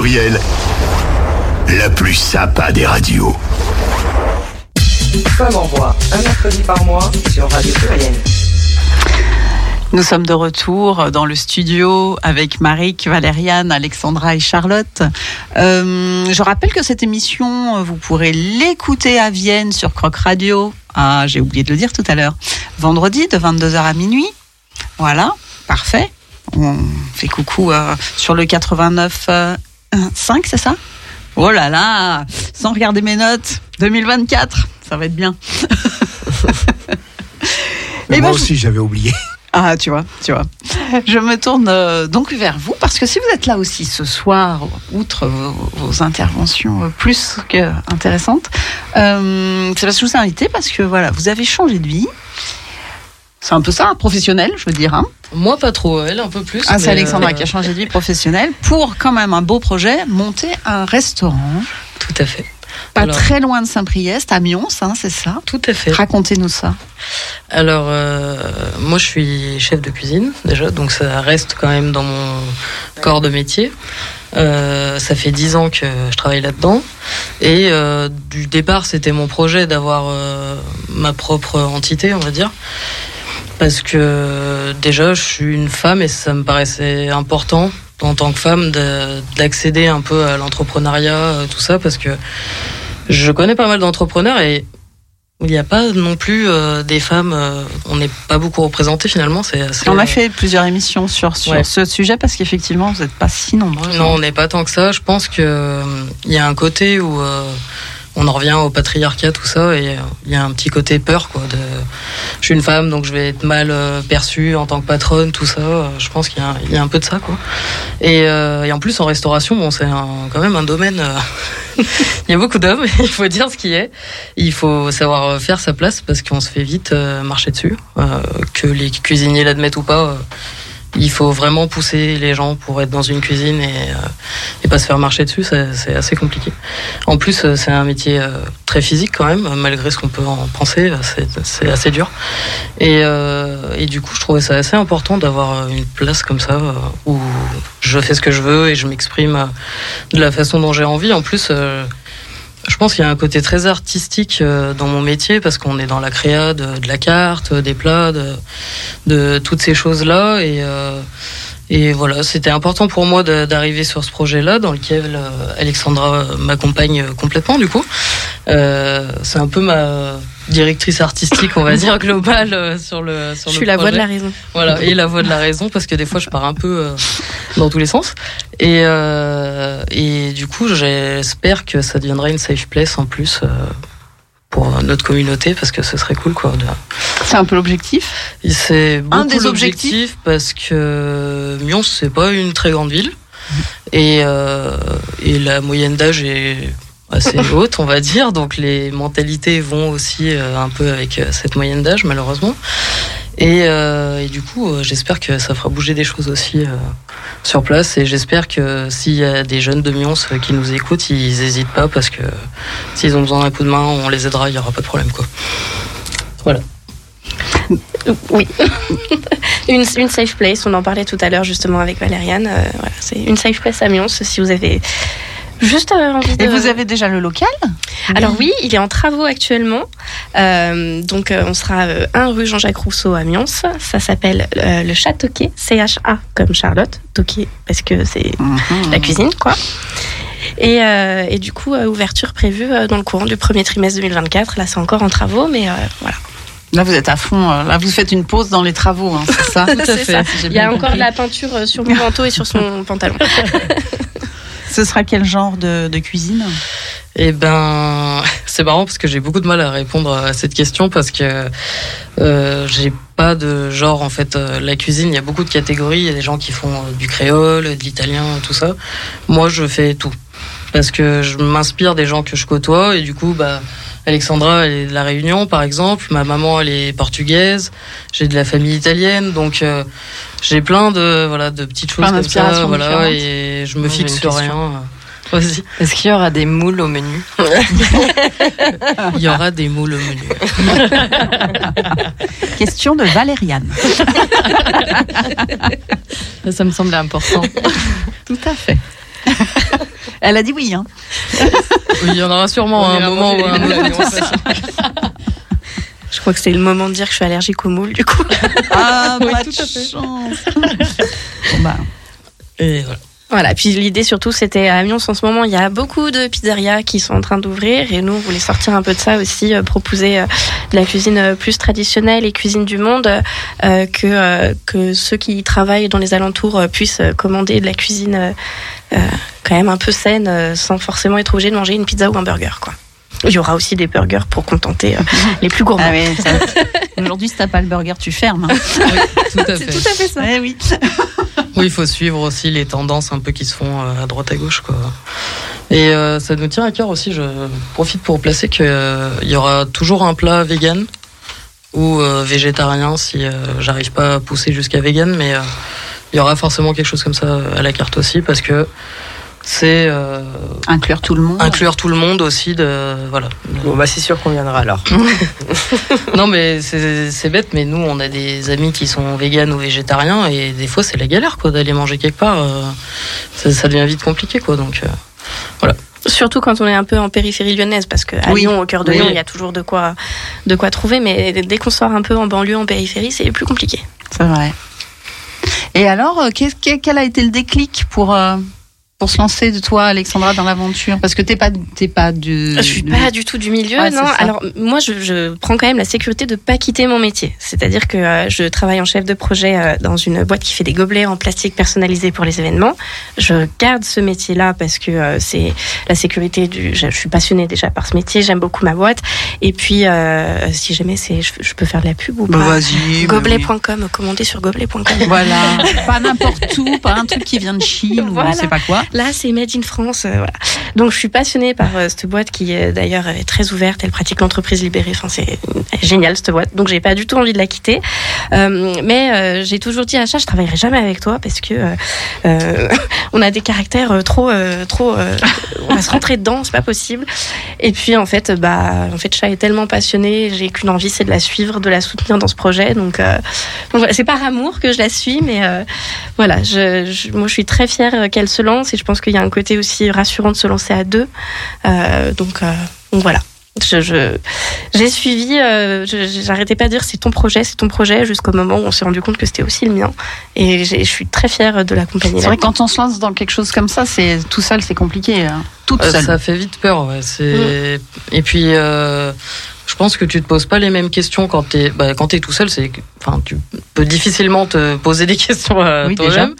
Pluriel, la plus sympa des radios. Femme en voix, un mercredi par mois sur Radio Pluriel. Nous sommes de retour dans le studio avec Marik, Valériane, Alexandra et Charlotte. Euh, je rappelle que cette émission, vous pourrez l'écouter à Vienne sur Croc Radio. Ah, j'ai oublié de le dire tout à l'heure. Vendredi de 22h à minuit. Voilà, parfait on fait coucou euh, sur le 89 5, c'est ça? Oh là là, sans regarder mes notes, 2024, ça va être bien. Et moi aussi, j'avais oublié. Ah, tu vois, tu vois. Je me tourne euh, donc vers vous parce que si vous êtes là aussi ce soir, outre vos, interventions euh, plus qu'intéressantes, euh, c'est parce que je vous ai invité parce que voilà, vous avez changé de vie. C'est un peu ça, professionnel, je veux dire. Hein. Moi, pas trop, elle, un peu plus. Ah, c'est Alexandra euh, qui a changé de vie professionnelle pour quand même un beau projet, monter un restaurant. Tout à fait. Pas très loin de Saint-Priest, à Mions, hein, c'est ça Tout à fait. Racontez-nous ça. Alors, euh, moi, je suis chef de cuisine déjà, donc ça reste quand même dans mon corps de métier. Euh, ça fait dix ans que je travaille là-dedans. Et du départ, c'était mon projet d'avoir ma propre entité, on va dire parce que déjà je suis une femme et ça me paraissait important en tant que femme d'accéder un peu à l'entrepreneuriat, euh, tout ça, parce que je connais pas mal d'entrepreneurs et il n'y a pas non plus euh, des femmes, euh, on n'est pas beaucoup représentés finalement. C'est on a fait plusieurs émissions sur, sur ce sujet parce qu'effectivement vous n'êtes pas si nombreux. Non, on n'est pas tant que ça. Je pense qu'il il y a un côté où on en revient au patriarcat, tout ça, et il y a un petit côté peur, quoi. De, je suis une femme, donc je vais être mal euh, perçue en tant que patronne, tout ça. Je pense qu'il y, a un peu de ça, quoi. Et, euh, et en plus, en restauration, bon, c'est quand même un domaine. Euh, il y a beaucoup d'hommes, il faut dire ce qui est. Il faut savoir faire sa place parce qu'on se fait vite marcher dessus, que les cuisiniers l'admettent ou pas il faut vraiment pousser les gens pour être dans une cuisine et, euh, pas se faire marcher dessus, c'est assez compliqué. En plus, euh, c'est un métier euh, très physique quand même, malgré ce qu'on peut en penser, c'est assez dur. Et, et, du coup, je trouvais ça assez important d'avoir une place comme ça où je fais ce que je veux et je m'exprime de la façon dont j'ai envie. En plus, je pense qu'il y a un côté très artistique euh, dans mon métier parce qu'on est dans la créa de, la carte, des plats, de, toutes ces choses-là. Et, euh, et voilà, c'était important pour moi d'arriver sur ce projet-là dans lequel euh, Alexandra m'accompagne complètement du coup. c'est un peu ma directrice artistique, on va dire, globale euh, sur le sur Je suis la voix de la raison. Voilà, et la voix de la raison, parce que des fois, je pars un peu euh, dans tous les sens. Et, euh, et du coup, j'espère que ça deviendra une safe place en plus pour notre communauté, parce que ce serait cool, quoi. C'est un peu l'objectif C'est un des objectifs parce que Mions, c'est pas une très grande ville. Et, et la moyenne d'âge est assez haute, on va dire. Donc les mentalités vont aussi euh, un peu avec euh, cette moyenne d'âge, malheureusement. Et, euh, du coup, j'espère que ça fera bouger des choses aussi sur place. Et j'espère que s'il y a des jeunes de Mions qui nous écoutent, ils n'hésitent pas parce que s'ils ont besoin d'un coup de main, on les aidera, il n'y aura pas de problème. Quoi. Voilà. Oui, une, safe place. On en parlait tout à l'heure justement avec Valériane. c'est une safe place à Mions. Si vous avez Juste euh, envie de... Et vous avez déjà le local Alors oui, il est en travaux actuellement. Euh, donc euh, on sera 1 rue Jean-Jacques Rousseau à Mions. Ça s'appelle le Chat Toqué, C-H-A comme Charlotte, Toqué parce que c'est mhm. la cuisine quoi. Et, et, du coup, ouverture prévue dans le courant du premier trimestre 2024. Là, c'est encore en travaux, mais voilà. Là, vous êtes à fond. Là, vous faites une pause dans les travaux, hein, c'est ça Tout à fait. Il y a encore de la peinture sur mon manteau et sur son pantalon. Ce sera quel genre de, cuisine? Eh ben, c'est marrant parce que j'ai beaucoup de mal à répondre à cette question parce que euh, j'ai pas de genre en fait. Euh, la cuisine, il y a beaucoup de catégories. Il y a des gens qui font euh, du créole, de l'italien, tout ça. Moi, je fais tout parce que je m'inspire des gens que je côtoie et du coup, bah. Alexandra, elle est de la Réunion, par exemple. Ma maman, elle est portugaise. J'ai de la famille italienne, donc euh, j'ai plein de voilà de petites choses comme ça, voilà, et je me fixe sur rien. Est-ce qu'il y aura des moules au menu Il y aura des moules au menu. Question de Valériane. Ça me semblait important. Tout à fait. Elle a dit oui. Hein. Oui, il y en aura sûrement un moment où un Je crois que c'est le moment de dire que je suis allergique aux moules, du coup. Ah, oui, pas tout de à fait. chance. bah. Et voilà. Voilà, puis l'idée surtout c'était à Amiens en ce moment, il y a beaucoup de pizzerias qui sont en train d'ouvrir et nous on voulait sortir un peu de ça aussi, euh, proposer euh, de la cuisine euh, plus traditionnelle et cuisine du monde, que, que ceux qui travaillent dans les alentours puissent commander de la cuisine quand même un peu saine sans forcément être obligé de manger une pizza ou un burger quoi. Il y aura aussi des burgers pour contenter les plus gourmands. Ah oui, Aujourd'hui, si t'as pas le burger, tu fermes. Hein. tout à fait. tout à fait ça. Eh oui. Oui, il faut suivre aussi les tendances un peu qui se font euh, à droite à gauche. Quoi. Et euh, ça nous tient à cœur aussi, je profite pour placer qu'il euh, y aura toujours un plat vegan ou végétarien si j'arrive pas à pousser jusqu'à vegan, mais il y aura forcément quelque chose comme ça à la carte aussi parce que c'est euh, inclure tout le monde. Inclure tout le monde aussi de voilà. Bon bah c'est sûr qu'on viendra alors. non mais c'est bête mais nous on a des amis qui sont véganes ou végétariens et des fois c'est la galère quoi d'aller manger quelque part. Euh, ça, devient vite compliqué quoi donc euh, voilà. Surtout quand on est un peu en périphérie lyonnaise, parce qu'à Lyon, au cœur de Lyon, il y a toujours de quoi, de quoi trouver, mais dès qu'on sort un peu en banlieue, en périphérie, c'est plus compliqué. C'est vrai. Et alors, quel a été le déclic pour, pour se lancer de toi, Alexandra, dans l'aventure Parce que t'es pas, t'es pas du. Je suis pas du tout du milieu, non. Alors moi, je, je, prends quand même la sécurité de pas quitter mon métier. C'est-à-dire que euh, je travaille en chef de projet euh, dans une boîte qui fait des gobelets en plastique personnalisés pour les événements. Je garde ce métier-là parce que euh, c'est la sécurité du. Je, suis passionnée déjà par ce métier. J'aime beaucoup ma boîte. Et puis, si jamais c'est, je, peux faire de la pub ou bah, pas. Vas-y. Gobelet.com, commander sur gobelet.com. Voilà. pas n'importe où, pas un truc qui vient de Chine ou je sais pas quoi. Là, c'est Made in France. voilà. Donc, je suis passionnée par cette boîte qui, d'ailleurs, est très ouverte. Elle pratique l'entreprise libérée. Enfin, c'est génial cette boîte. Donc, j'ai pas du tout envie de la quitter. mais j'ai toujours dit à Achat, je travaillerai jamais avec toi parce que on a des caractères trop, trop. on va se rentrer dedans, c'est pas possible. Et puis, en fait, bah, en fait, Chat est tellement passionné. J'ai qu'une envie, c'est de la suivre, de la soutenir dans ce projet. Donc, c'est par amour que je la suis, mais voilà, je, moi je suis très fière qu'elle se lance je pense qu'il y a un côté aussi rassurant de se lancer à deux. Euh, donc, euh, donc, voilà. Je, j'ai suivi, euh, j'arrêtais pas de dire c'est ton projet, c'est ton projet, jusqu'au moment où on s'est rendu compte que c'était aussi le mien. Et je suis très fière de l'accompagner. C'est vrai que quand on se lance dans quelque chose comme ça, c'est tout seul, c'est compliqué. Hein. Tout seul. Ça fait vite peur. Ouais. Mm. Et puis je pense que tu te poses pas les mêmes questions quand tu es, bah, quand es tout seul. C'est, enfin, tu peux difficilement te poser des questions à oui, toi-même.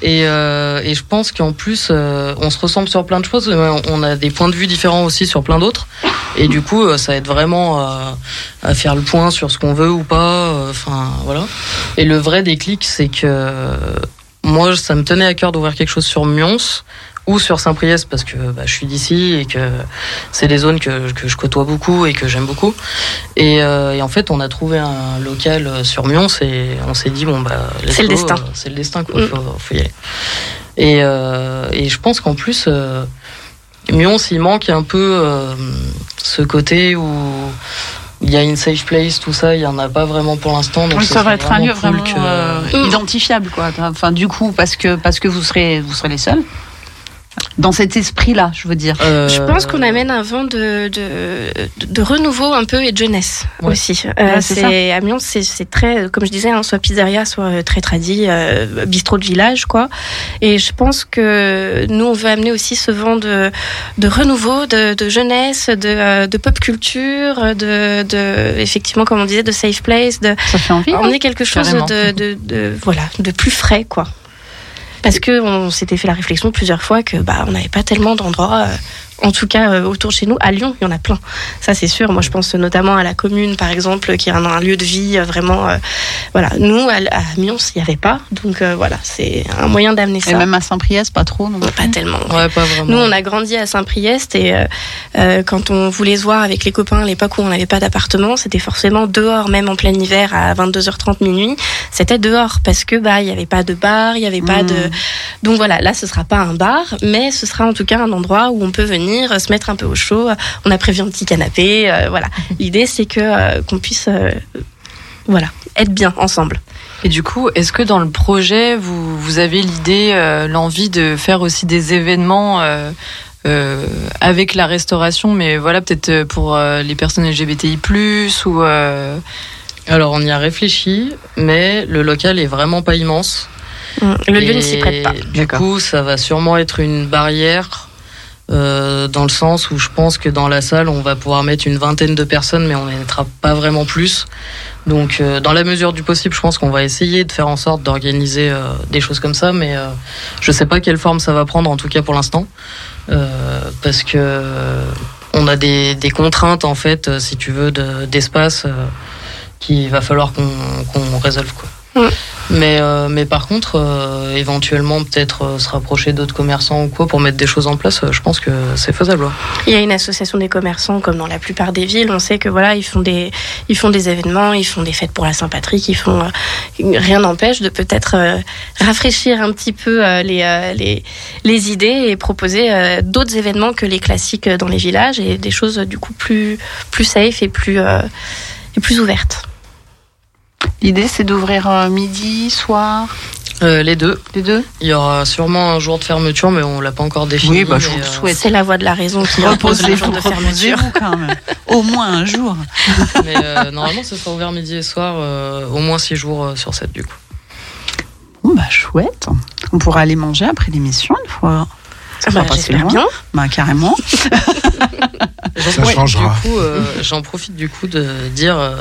Et, euh, et je pense qu'en plus, euh, on se ressemble sur plein de choses. On a des points de vue différents aussi sur plein d'autres. Et du coup, euh, ça aide vraiment à, à faire le point sur ce qu'on veut ou pas. Enfin, voilà. Et le vrai déclic, c'est que moi, ça me tenait à cœur d'ouvrir quelque chose sur Mions ou sur Saint-Priest parce que bah, je suis d'ici et que c'est des zones que, que, je côtoie beaucoup et que j'aime beaucoup. Et, euh, et, en fait, on a trouvé un local sur Mions et on s'est dit bon bah c'est le destin, euh, c'est le destin quoi, mm. faut, faut, y aller. Et, euh, et je pense qu'en plus euh, Mions, il manque un peu ce côté où il y a une safe place, tout ça, il y en a pas vraiment pour l'instant. Donc ça va être un lieu vraiment identifiable, quoi. Enfin, du coup, parce que parce que vous serez vous serez les seuls dans cet esprit-là, je veux dire. Euh, je pense qu'on amène un vent de, de, de, renouveau un peu et de jeunesse aussi. Euh, c'est Amiens, c'est très, comme je disais, hein, soit pizzeria, soit euh, très tradit, bistrot de village, quoi. Et je pense que nous, on veut amener aussi ce vent de, de renouveau, de, de jeunesse, de, de pop culture, de, de, effectivement, comme on disait, de safe place. De, Ça fait envie. On est quelque chose de, de, de, voilà, de plus frais, quoi parce que on s'était fait la réflexion plusieurs fois que bah on n'avait pas tellement d'endroits euh, en tout cas euh, autour de chez nous. À Lyon, il y en a plein. Ça, c'est sûr. Moi, je pense notamment à la commune, par exemple, qui est un, lieu de vie euh, vraiment. Euh, voilà. Nous, à, à Mions, il n'y avait pas. Donc voilà, c'est un moyen d'amener ça. Et même à Saint-Priest, pas trop, non Pas tellement. Ouais, pas vraiment. Nous, on a grandi à Saint-Priest et quand on voulait se voir avec les copains à l'époque où on n'avait pas d'appartement, c'était forcément dehors, même en plein hiver à 22h30 minuit. C'était dehors parce que bah il n'y avait pas de bar, il n'y avait pas de. Mmh. Donc voilà, là, ce sera pas un bar, mais ce sera en tout cas un endroit où on peut venir se mettre un peu au chaud. On a prévu un petit canapé. Euh, voilà. L'idée, c'est que euh, qu'on puisse, euh, voilà, être bien ensemble. Et du coup, est-ce que dans le projet, vous, vous avez l'idée, l'envie de faire aussi des événements avec la restauration, mais voilà, peut-être pour les personnes LGBTI+, ou... Alors, on y a réfléchi, mais le local est vraiment pas immense. Mmh. Le lieu ne s'y prête pas. Du coup, ça va sûrement être une barrière euh, dans le sens où je pense que dans la salle, on va pouvoir mettre une vingtaine de personnes, mais on ne mettra pas vraiment plus. Donc, euh, dans la mesure du possible, je pense qu'on va essayer de faire en sorte d'organiser euh, des choses comme ça, mais je ne sais pas quelle forme ça va prendre, en tout cas pour l'instant, parce que on a des, contraintes en fait, si tu veux, d'espace qu'il va falloir qu'on résolve quoi. Mais, euh, mais par contre, euh, éventuellement, peut-être euh, se rapprocher d'autres commerçants ou quoi pour mettre des choses en place, je pense que c'est faisable. Il y a une association des commerçants, comme dans la plupart des villes. On sait que voilà, ils font des, ils font des événements, ils font des fêtes pour la Saint-Patrick, ils font. rien n'empêche de peut-être rafraîchir un petit peu les, les, les idées et proposer d'autres événements que les classiques dans les villages et des choses du coup plus, plus safe et plus, et plus ouvertes. L'idée, c'est d'ouvrir euh, midi, soir euh, les deux. Les deux Il y aura sûrement un jour de fermeture, mais on l'a pas encore défini. Oui, bah, je vous le euh, souhaite. C'est la voie de la raison qui repose les jours de fermeture. quand même. au moins un jour. mais normalement, ce sera ouvert midi et soir, au moins six jours sur sept, du coup. Bon, bah chouette. On pourra aller manger après l'émission une fois. Ça va passer bien. Bah carrément. Ça changera. Du coup, euh, j'en profite du coup de dire euh,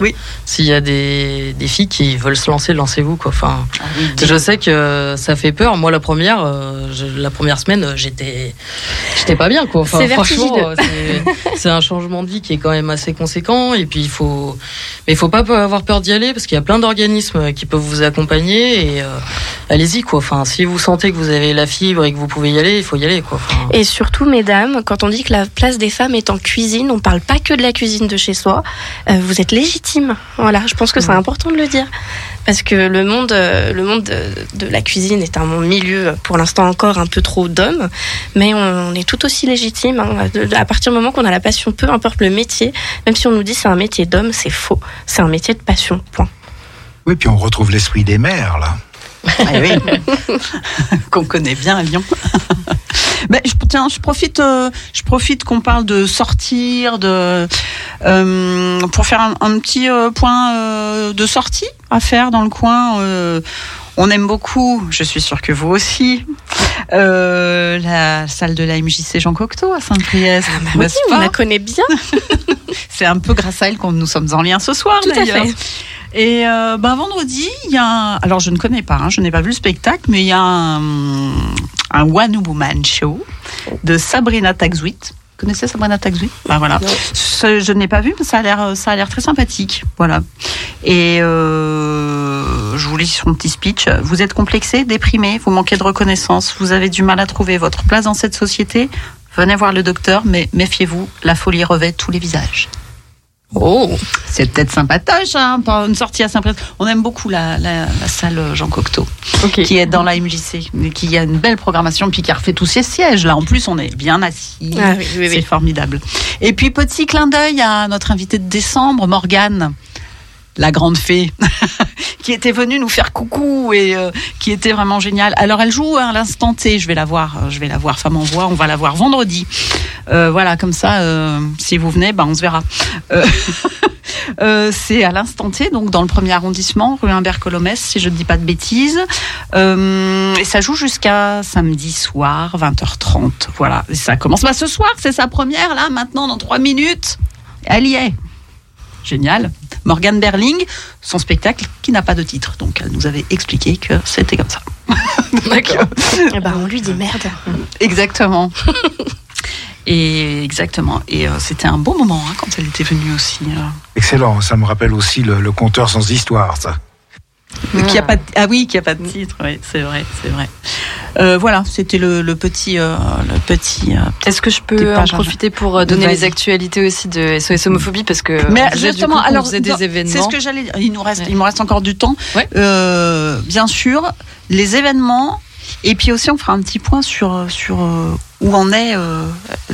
s'il y a des, des, filles qui veulent se lancer, lancez-vous quoi. Enfin, ah je sais que ça fait peur. Moi, la première, la première semaine, j'étais, j'étais pas bien quoi. Enfin, franchement, c'est un changement de vie qui est quand même assez conséquent. Et puis il faut, mais il faut pas avoir peur d'y aller parce qu'il y a plein d'organismes qui peuvent vous accompagner et allez-y quoi. Enfin, si vous sentez que vous avez la fibre et que vous pouvez y aller, il faut y aller quoi. Et surtout, mesdames, quand on dit que la place des femmes est en cuisine, on parle pas que de la cuisine de chez soi. Euh, vous êtes légitime. Voilà, je pense que c'est important de le dire parce que le monde, euh, le monde de, la cuisine est un milieu pour l'instant encore un peu trop d'hommes, mais on est tout aussi légitime. Hein. à partir du moment qu'on a la passion, peu importe le métier, même si on nous dit c'est un métier d'homme, c'est faux. C'est un métier de passion. Point. Oui, puis on retrouve l'esprit des mères là. Ah oui, qu'on connaît bien à Lyon. Ben, je, tiens, je profite, euh, profite qu'on parle de sortir, de euh, pour faire un, petit euh, point de sortie à faire dans le coin. On aime beaucoup, je suis sûre que vous aussi, la salle de la MJC Jean Cocteau à Saint-Priest. Ah bah on la connaît bien. C'est un peu grâce à elle qu'on nous sommes en lien ce soir. Tout à fait. Et euh, ben, vendredi, il y a alors je ne connais pas, hein, je n'ai pas vu le spectacle, mais il y a un, un One Woman Show de Sabrina Taxwit. Vous connaissez Sabrina Taxwit ben, voilà. je n'ai pas vu, mais ça a l'air, ça a l'air très sympathique, voilà. Et euh, je vous lis son petit speech. Vous êtes complexé, déprimé, vous manquez de reconnaissance, vous avez du mal à trouver votre place dans cette société. Venez voir le docteur, mais méfiez-vous, la folie revêt tous les visages. Oh, c'est peut-être sympatoche, hein, pour une sortie à Saint-Priest. On aime beaucoup la, salle Jean Cocteau, qui est dans la MJC, qui a une belle programmation, puis qui a refait tous ses sièges. Là, en plus, on est bien assis. Ah c'est formidable. Et puis, petit clin d'œil à notre invité de décembre, Morgane la grande fée, qui était venue nous faire coucou et euh, qui était vraiment géniale. Alors elle joue à l'instant T, je vais la voir, euh, je vais la voir femme en voix, on va la voir vendredi. Euh, voilà, comme ça, si vous venez, bah, on se verra. c'est à l'instant T, donc dans le premier arrondissement, rue Humbert Colomès, si je ne dis pas de bêtises. et ça joue jusqu'à samedi soir, 20h30. Voilà, ça commence bah, ce soir, c'est sa première, là, maintenant, dans trois minutes. Elle y est. Génial. Morgane Berling, son spectacle qui n'a pas de titre. Donc elle nous avait expliqué que c'était comme ça. D'accord. Eh ben, on lui dit merde. Exactement. Et exactement. Et euh, c'était un bon moment hein, quand elle était venue aussi. Euh. Excellent. Ça me rappelle aussi le, le conteur sans histoire, ça. Qui a pas ah oui, qui a pas de titre, oui, c'est vrai, c'est vrai. Euh, voilà, c'était le, petit, le petit. Euh, Est-ce que je peux en profiter pour donner les actualités aussi de SOS homophobie parce que mais justement, coup, alors des événements. C'est ce que j'allais. Il nous reste, il me reste encore du temps. bien sûr, les événements. Et puis aussi, on fera un petit point sur sur où on est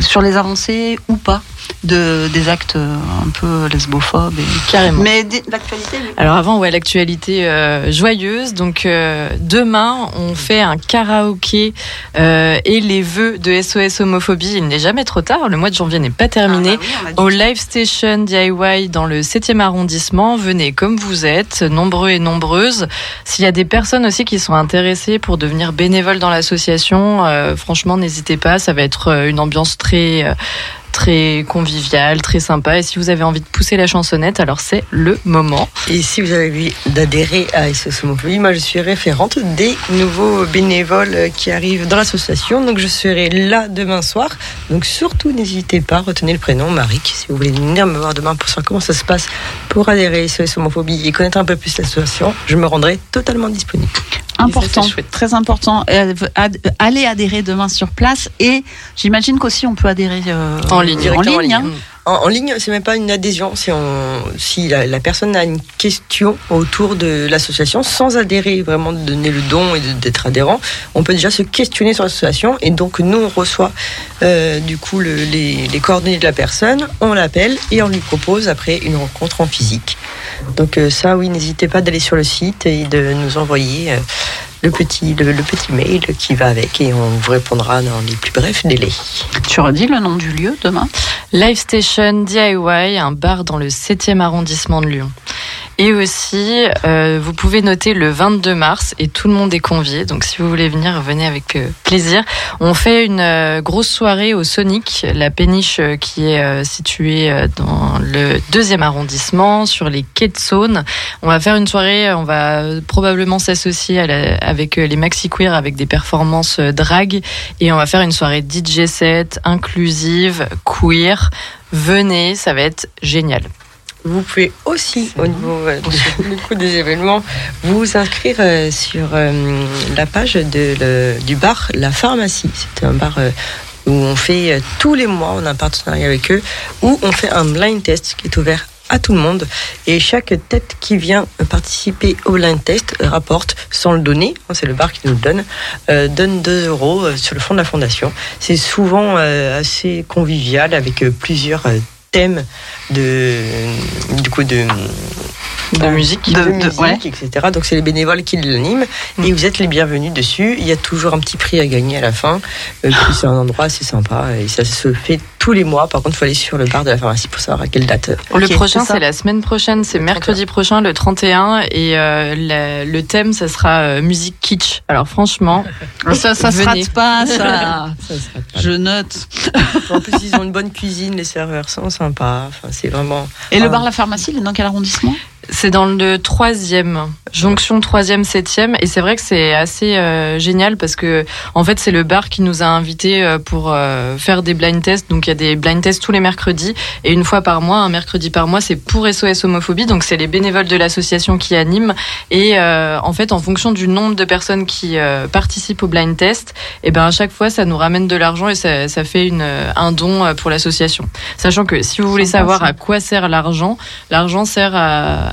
sur les avancées ou pas de, des actes euh, un peu lesbophobes. Et... Carrément. Mais l'actualité Alors avant, ouais, l'actualité euh, joyeuse. Donc euh, demain, on fait un karaoké et les vœux de SOS homophobie. Il n'est jamais trop tard. Le mois de janvier n'est pas terminé. Ah bah Au Live Station DIY dans le 7e arrondissement. Venez comme vous êtes, nombreux et nombreuses. S'il y a des personnes aussi qui sont intéressées pour devenir bénévoles dans l'association, franchement, n'hésitez pas. Ça va être une ambiance très très convivial, très sympa. Et si vous avez envie de pousser la chansonnette, alors c'est le moment. Et si vous avez envie d'adhérer à SOS Homophobie, moi je suis référente des nouveaux bénévoles qui arrivent dans l'association. Donc je serai là demain soir. Donc surtout n'hésitez pas, retenez le prénom Marik si vous voulez venir me voir demain pour savoir comment ça se passe pour adhérer à SOS Homophobie et connaître un peu plus l'association. Je me rendrai totalement disponible. Important, très important. Euh, allez adhérer demain sur place et j'imagine qu'aussi on peut adhérer euh, en ligne. En ligne, hein. en ligne. c'est même pas une adhésion. Si, on, si la, personne a une question autour de l'association, sans adhérer, vraiment de donner le don et d'être adhérent, on peut déjà se questionner sur l'association. Et donc, nous, on reçoit euh, du coup les, les, coordonnées de la personne, on l'appelle et on lui propose après une rencontre en physique. Donc euh, ça, oui, n'hésitez pas d'aller sur le site et de nous envoyer euh, le petit, le, petit mail qui va avec et on vous répondra dans les plus brefs délais. Tu redis le nom du lieu demain? Live Station DIY, un bar dans le 7e arrondissement de Lyon. Et aussi, euh, vous pouvez noter le 22 mars et tout le monde est convié. Donc si vous voulez venir, venez avec euh, plaisir. On fait une euh, grosse soirée au Sonic, la péniche qui est située dans le deuxième arrondissement, sur les quais de Saône. On va faire une soirée, on va probablement s'associer avec les Maxi Queer avec des performances drag et on va faire une soirée DJ set inclusive, queer. Venez, ça va être génial. Vous pouvez aussi, au niveau euh, des événements, vous inscrire euh, sur euh, la page de, du bar La Pharmacie. C'est un bar où on fait tous les mois, on a un partenariat avec eux, où on fait un blind test qui est ouvert à tout le monde. Et chaque tête qui vient participer au blind test rapporte, sans le donner, hein, c'est le bar qui nous le donne, donne 2 euros sur le fond de la fondation. C'est souvent assez convivial avec plusieurs de, du coup, de, de musique, de, musique etc. Donc c'est les bénévoles qui l'animent et vous êtes les bienvenus dessus. Il y a toujours un petit prix à gagner à la fin. Euh, c'est un endroit assez sympa et ça se fait tous les mois. Par contre, il faut aller sur le bar de la pharmacie pour savoir à quelle date. Le prochain, c'est la semaine prochaine, c'est mercredi prochain, le 31 et euh, le thème, ça sera euh, musique kitsch. Alors franchement, ça, ça se rate pas, ça. Je note. en plus, ils ont une bonne cuisine, les serveurs sont sympas. Enfin, c'est vraiment. Et le bar La Pharmacie, il est dans quel arrondissement? C'est dans le troisième, jonction troisième, septième, et c'est vrai que c'est assez euh, génial parce que en fait c'est le bar qui nous a invités euh, pour euh, faire des blind tests. Donc il y a des blind tests tous les mercredis et une fois par mois, un mercredi par mois, c'est pour SOS homophobie. Donc c'est les bénévoles de l'association qui animent et en fait en fonction du nombre de personnes qui participent au blind test, et eh ben à chaque fois ça nous ramène de l'argent et ça, ça fait une, un don pour l'association. Sachant que si vous voulez savoir à quoi sert l'argent, l'argent sert à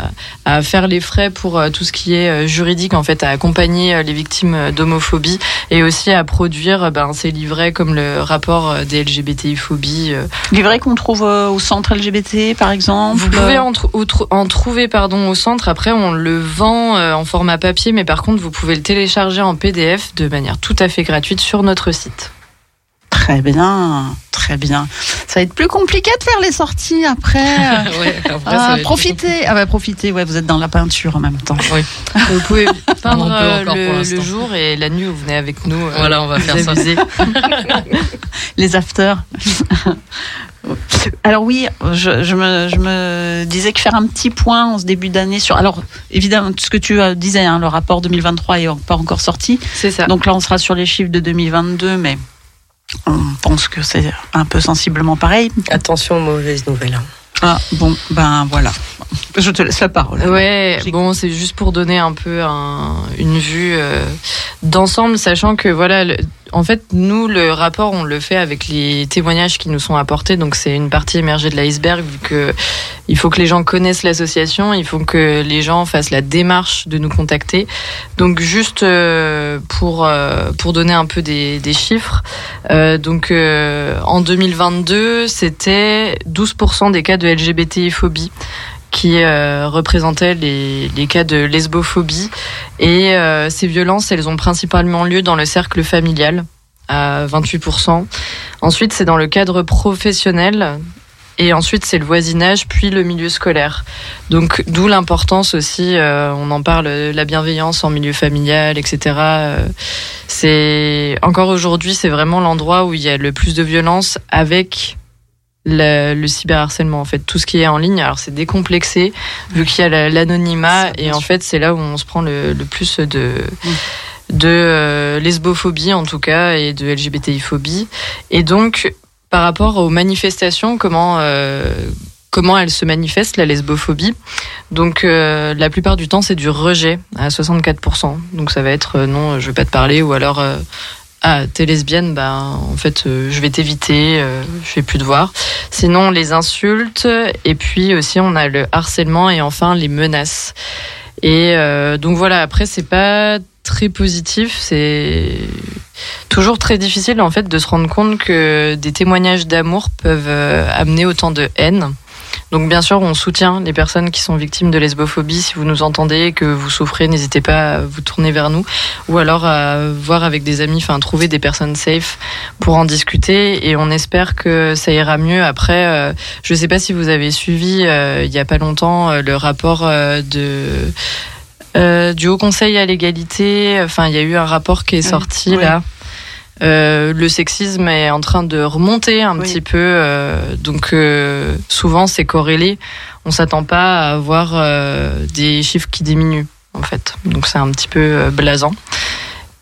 à, faire les frais pour euh, tout ce qui est euh, juridique, en fait, à accompagner euh, les victimes d'homophobie et aussi à produire ben, ces livrets comme le rapport des LGBTI-phobie. Livrets qu'on trouve au centre LGBT, par exemple Vous pouvez en, en, trouver pardon, au centre. Après, on le vend en format papier, mais par contre, vous pouvez le télécharger en PDF de manière tout à fait gratuite sur notre site. Très bien, très bien. Ça va être plus compliqué de faire les sorties après. ouais, après ah, profitez, ah bah profitez. Ouais, vous êtes dans la peinture en même temps. Oui. vous pouvez peindre le, le, jour et la nuit vous venez avec nous. Euh, voilà, on va faire ça. les afters. Alors oui, je, je, me, je, me, disais que faire un petit point en ce début d'année sur. Alors évidemment, ce que tu disais, hein, le rapport 2023 est pas encore sorti. C'est ça. Donc là, on sera sur les chiffres de 2022, mais on pense que c'est un peu sensiblement pareil. Attention aux mauvaises nouvelles. Hein. Ah bon, ben voilà. Je te laisse la parole. Ouais, bon, c'est juste pour donner un peu une vue euh, d'ensemble, sachant que voilà, en fait, nous, le rapport, on le fait avec les témoignages qui nous sont apportés. Donc, c'est une partie émergée de l'iceberg, vu que il faut que les gens connaissent l'association, il faut que les gens fassent la démarche de nous contacter. Donc, juste euh, pour euh, pour donner un peu des, chiffres, euh, donc en 2022, c'était 12% des cas de LGBTI-phobie qui euh, représentait les, les, cas de lesbophobie. Et euh, ces violences, elles ont principalement lieu dans le cercle familial, à 28%. Ensuite, c'est dans le cadre professionnel. Et ensuite, c'est le voisinage, puis le milieu scolaire. Donc, d'où l'importance aussi, euh, on en parle, la bienveillance en milieu familial, etc. c'est encore aujourd'hui, c'est vraiment l'endroit où il y a le plus de violence avec le, le, cyberharcèlement en fait tout ce qui est en ligne. Alors c'est décomplexé vu qu'il y a l'anonymat et en fait c'est là où on se prend le, le plus de de euh, lesbophobie en tout cas et de LGBTI phobie. Et donc par rapport aux manifestations comment euh, comment elle se manifeste la lesbophobie? Donc euh, la plupart du temps c'est du rejet à 64% donc ça va être non je vais pas te parler ou alors ah, t'es lesbienne, bah, en fait, euh, je vais t'éviter, euh, je vais plus te voir. Sinon, les insultes, et puis aussi, on a le harcèlement et enfin les menaces. Et euh, donc voilà, après, c'est pas très positif, c'est toujours très difficile en fait de se rendre compte que des témoignages d'amour peuvent amener autant de haine. Donc bien sûr, on soutient les personnes qui sont victimes de lesbophobie. Si vous nous entendez, que vous souffrez, n'hésitez pas à vous tourner vers nous, ou alors à voir avec des amis, enfin trouver des personnes safe pour en discuter. Et on espère que ça ira mieux. Après, euh, je ne sais pas si vous avez suivi euh, il y a pas longtemps euh, le rapport de du Haut Conseil à l'égalité. Enfin, il y a eu un rapport qui est sorti là. Euh, le sexisme est en train de remonter un petit peu, euh, donc euh, souvent c'est corrélé. On s'attend pas à avoir des chiffres qui diminuent en fait, donc c'est un petit peu blasant.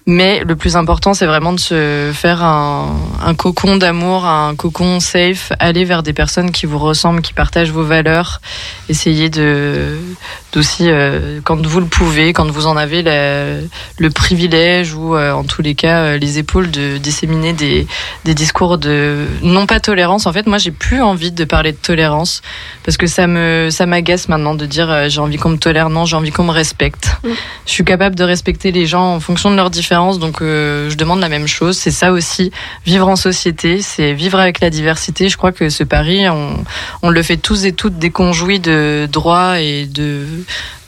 Mais le plus important, c'est vraiment de se faire un, un cocon d'amour, un cocon safe, aller vers des personnes qui vous ressemblent, qui partagent vos valeurs. Essayez de d'aussi, euh, quand vous le pouvez, quand vous en avez le privilège ou euh, en tous les cas euh, les épaules, de disséminer des, des discours de non pas tolérance. En fait, moi, j'ai plus envie de parler de tolérance parce que ça me ça m'agace maintenant de dire j'ai envie qu'on me tolère. Non, j'ai envie qu'on me respecte. Mm. Je suis capable de respecter les gens en fonction de leurs différences donc euh, je demande la même chose. C'est ça aussi, vivre en société, c'est vivre avec la diversité. Je crois que ce pari, on, le fait tous et toutes déconjouis de droits et de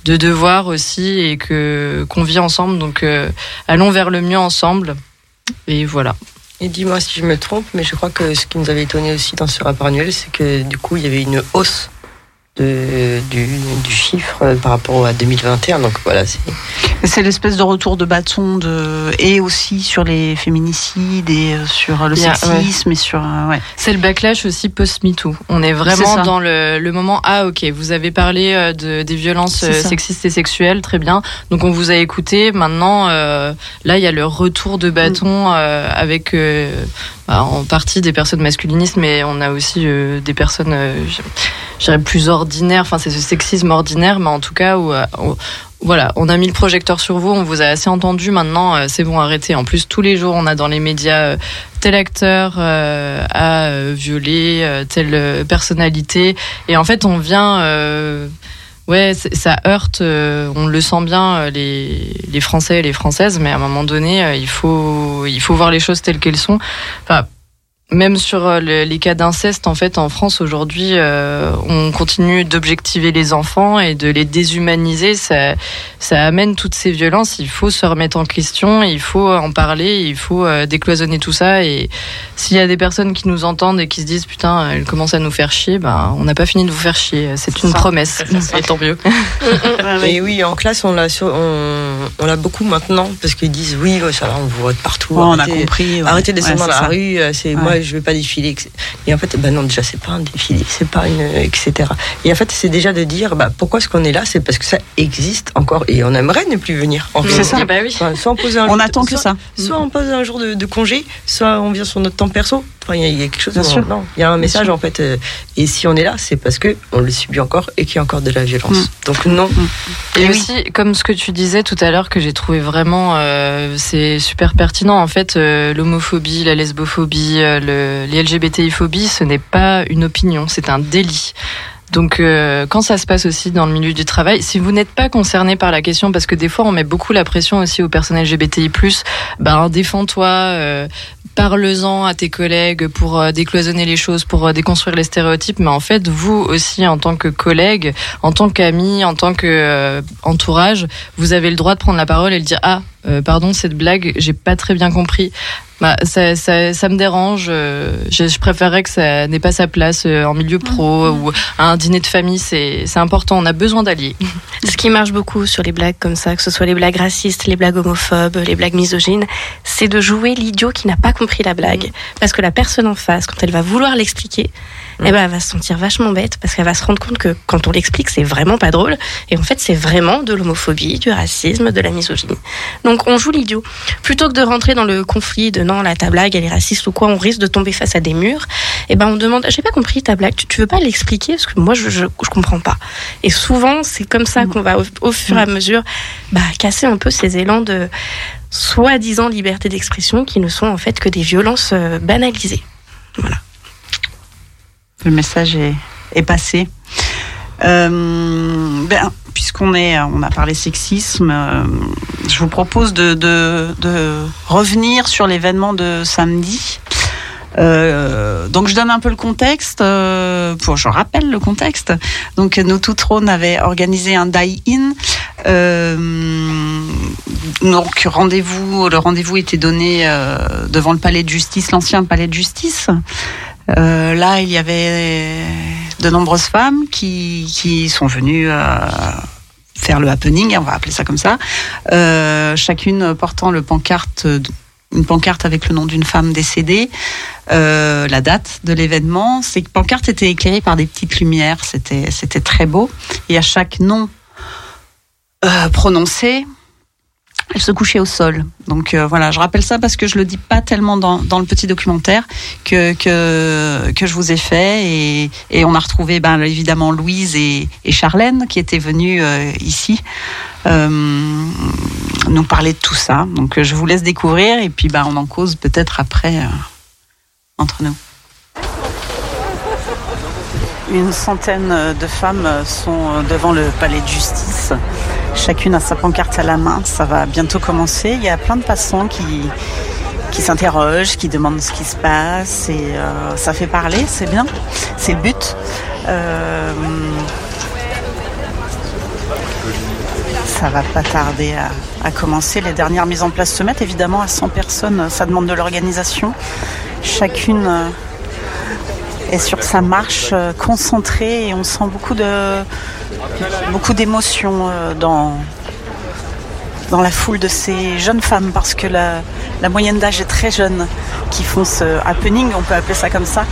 de devoirs aussi et que qu'on vit ensemble. Donc euh, allons vers le mieux ensemble. Et voilà. Et dis-moi si je me trompe, mais je crois que ce qui nous avait étonné aussi dans ce rapport annuel, c'est que du coup, il y avait une hausse de, du, du, chiffre par rapport à 2021. Donc voilà, c'est. C'est l'espèce de retour de bâton de et aussi sur les féminicides et euh, sur le sexisme et sur euh, ouais. C'est le backlash aussi post MeToo. On est vraiment dans le, le, moment ah ok vous avez parlé euh, de, des violences sexistes et sexuelles très bien donc on vous a écouté maintenant là il y a le retour de bâton avec en partie des personnes masculinistes mais on a aussi des personnes je dirais plus ordinaire, enfin c'est ce sexisme ordinaire, mais en tout cas où, euh, voilà, on a mis le projecteur sur vous, on vous a assez entendu, maintenant euh, c'est bon, arrêtez. En plus, tous les jours, on a dans les médias euh, tel acteur a violé telle personnalité, et en fait, on vient ouais, ça heurte, on le sent bien, les, les Français et les Françaises, mais à un moment donné, il, faut, il faut voir les choses telles qu'elles sont. Enfin, même sur euh, les cas d'inceste, en fait, en France aujourd'hui, euh, on continue d'objectiver les enfants et de les déshumaniser. Ça, ça amène toutes ces violences. Il faut se remettre en question, il faut en parler, il faut euh, décloisonner tout ça. Et s'il y a des personnes qui nous entendent et qui se disent putain, elle commence à nous faire chier, ben on n'a pas fini de vous faire chier. C'est une promesse. Et tant mieux. et oui, en classe, on l'a on, on l'a beaucoup maintenant parce qu'ils disent oui, ça va, on vous voit de partout. on a compris. Arrêtez de descendre dans la rue. C'est moi je vais pas défiler. Et en fait, ben non, déjà, c'est pas un défilé, c'est pas une. etc. Et en fait, c'est déjà de dire, bah, pourquoi est-ce qu'on est là? C'est parce que ça existe encore et on aimerait ne plus venir. C'est ça, bah oui. soit on pose un On attend que ça. Soit on pose un jour de, congé, soit on vient sur notre temps perso. Enfin, il y, a quelque chose. il y a un message en fait. Euh, et si on est là, c'est parce que on le subit encore et qu'il y a encore de la violence. Mm. Donc non. Mm. Et, aussi, comme ce que tu disais tout à l'heure, que j'ai trouvé vraiment, euh, c'est super pertinent. En fait, euh, l'homophobie, la lesbophobie, le, les LGBTI-phobies, ce n'est pas une opinion, c'est un délit. Donc euh, quand ça se passe aussi dans le milieu du travail, si vous n'êtes pas concerné par la question, parce que des fois on met beaucoup la pression aussi aux personnes LGBTI+, ben défends-toi, euh, parle-en à tes collègues pour euh, décloisonner les choses, pour euh, déconstruire les stéréotypes, mais en fait vous aussi en tant que collègue, en tant qu'ami, en tant que entourage, vous avez le droit de prendre la parole et de dire ah pardon cette blague j'ai pas très bien compris bah, ça, ça, ça, me dérange. Euh, je, je, préférerais que ça n'ait pas sa place euh, en milieu pro ou à un dîner de famille. C'est important. On a besoin d'alliés. Ce qui marche beaucoup sur les blagues comme ça, que ce soit les blagues racistes, les blagues homophobes, les blagues misogynes, c'est de jouer l'idiot qui n'a pas compris la blague. Parce que la personne en face, quand elle va vouloir l'expliquer, eh ben, elle va se sentir vachement bête parce qu'elle va se rendre compte que quand on l'explique, c'est vraiment pas drôle. Et en fait, c'est vraiment de l'homophobie, du racisme, de la misogynie. Donc, on joue l'idiot. Plutôt que de rentrer dans le conflit de non, là, ta blague, elle est raciste ou quoi, on risque de tomber face à des murs. Et eh ben, on demande, j'ai pas compris ta blague, tu, veux pas l'expliquer? Parce que moi, je, je, comprends pas. Et souvent, c'est comme ça qu'on va, au, fur et à mesure, bah, casser un peu ces élans de soi-disant liberté d'expression qui ne sont en fait que des violences euh, banalisées. Voilà le message est, passé. Euh, ben, puisqu'on est, on a parlé sexisme, euh, je vous propose de, revenir sur l'événement de samedi. Euh, donc je donne un peu le contexte, euh, pour, je rappelle le contexte. Donc nos tout trônes avaient organisé un die-in. Euh, donc rendez-vous, le rendez-vous était donné devant le palais de justice, l'ancien palais de justice. Là, il y avait de nombreuses femmes qui, sont venues faire le happening, on va appeler ça comme ça, chacune portant une pancarte avec le nom d'une femme décédée, euh, la date de l'événement. Ces pancartes étaient éclairées par des petites lumières, c'était très beau. Et à chaque nom euh, prononcé, elle se couchait au sol. Donc euh, voilà, je rappelle ça parce que je le dis pas tellement dans, dans le petit documentaire que, que, que je vous ai fait. Et, et on a retrouvé ben, évidemment Louise et, et Charlène qui étaient venues ici euh, nous parler de tout ça. Donc je vous laisse découvrir et puis ben, on en cause peut-être après entre nous. Une centaine de femmes sont devant le palais de justice. Chacune a sa pancarte à la main. Ça va bientôt commencer. Il y a plein de passants qui, qui s'interrogent, qui demandent ce qui se passe. Et euh, ça fait parler, c'est bien. C'est le but. Euh, ça va pas tarder à, à, commencer. Les dernières mises en place se mettent. Évidemment, à 100 personnes, ça demande de l'organisation. Chacune euh, est sur sa marche euh, concentrée et on sent beaucoup de beaucoup d'émotions euh, dans dans la foule de ces jeunes femmes parce que la, la moyenne d'âge est très jeune qui font ce happening, on peut appeler ça comme ça.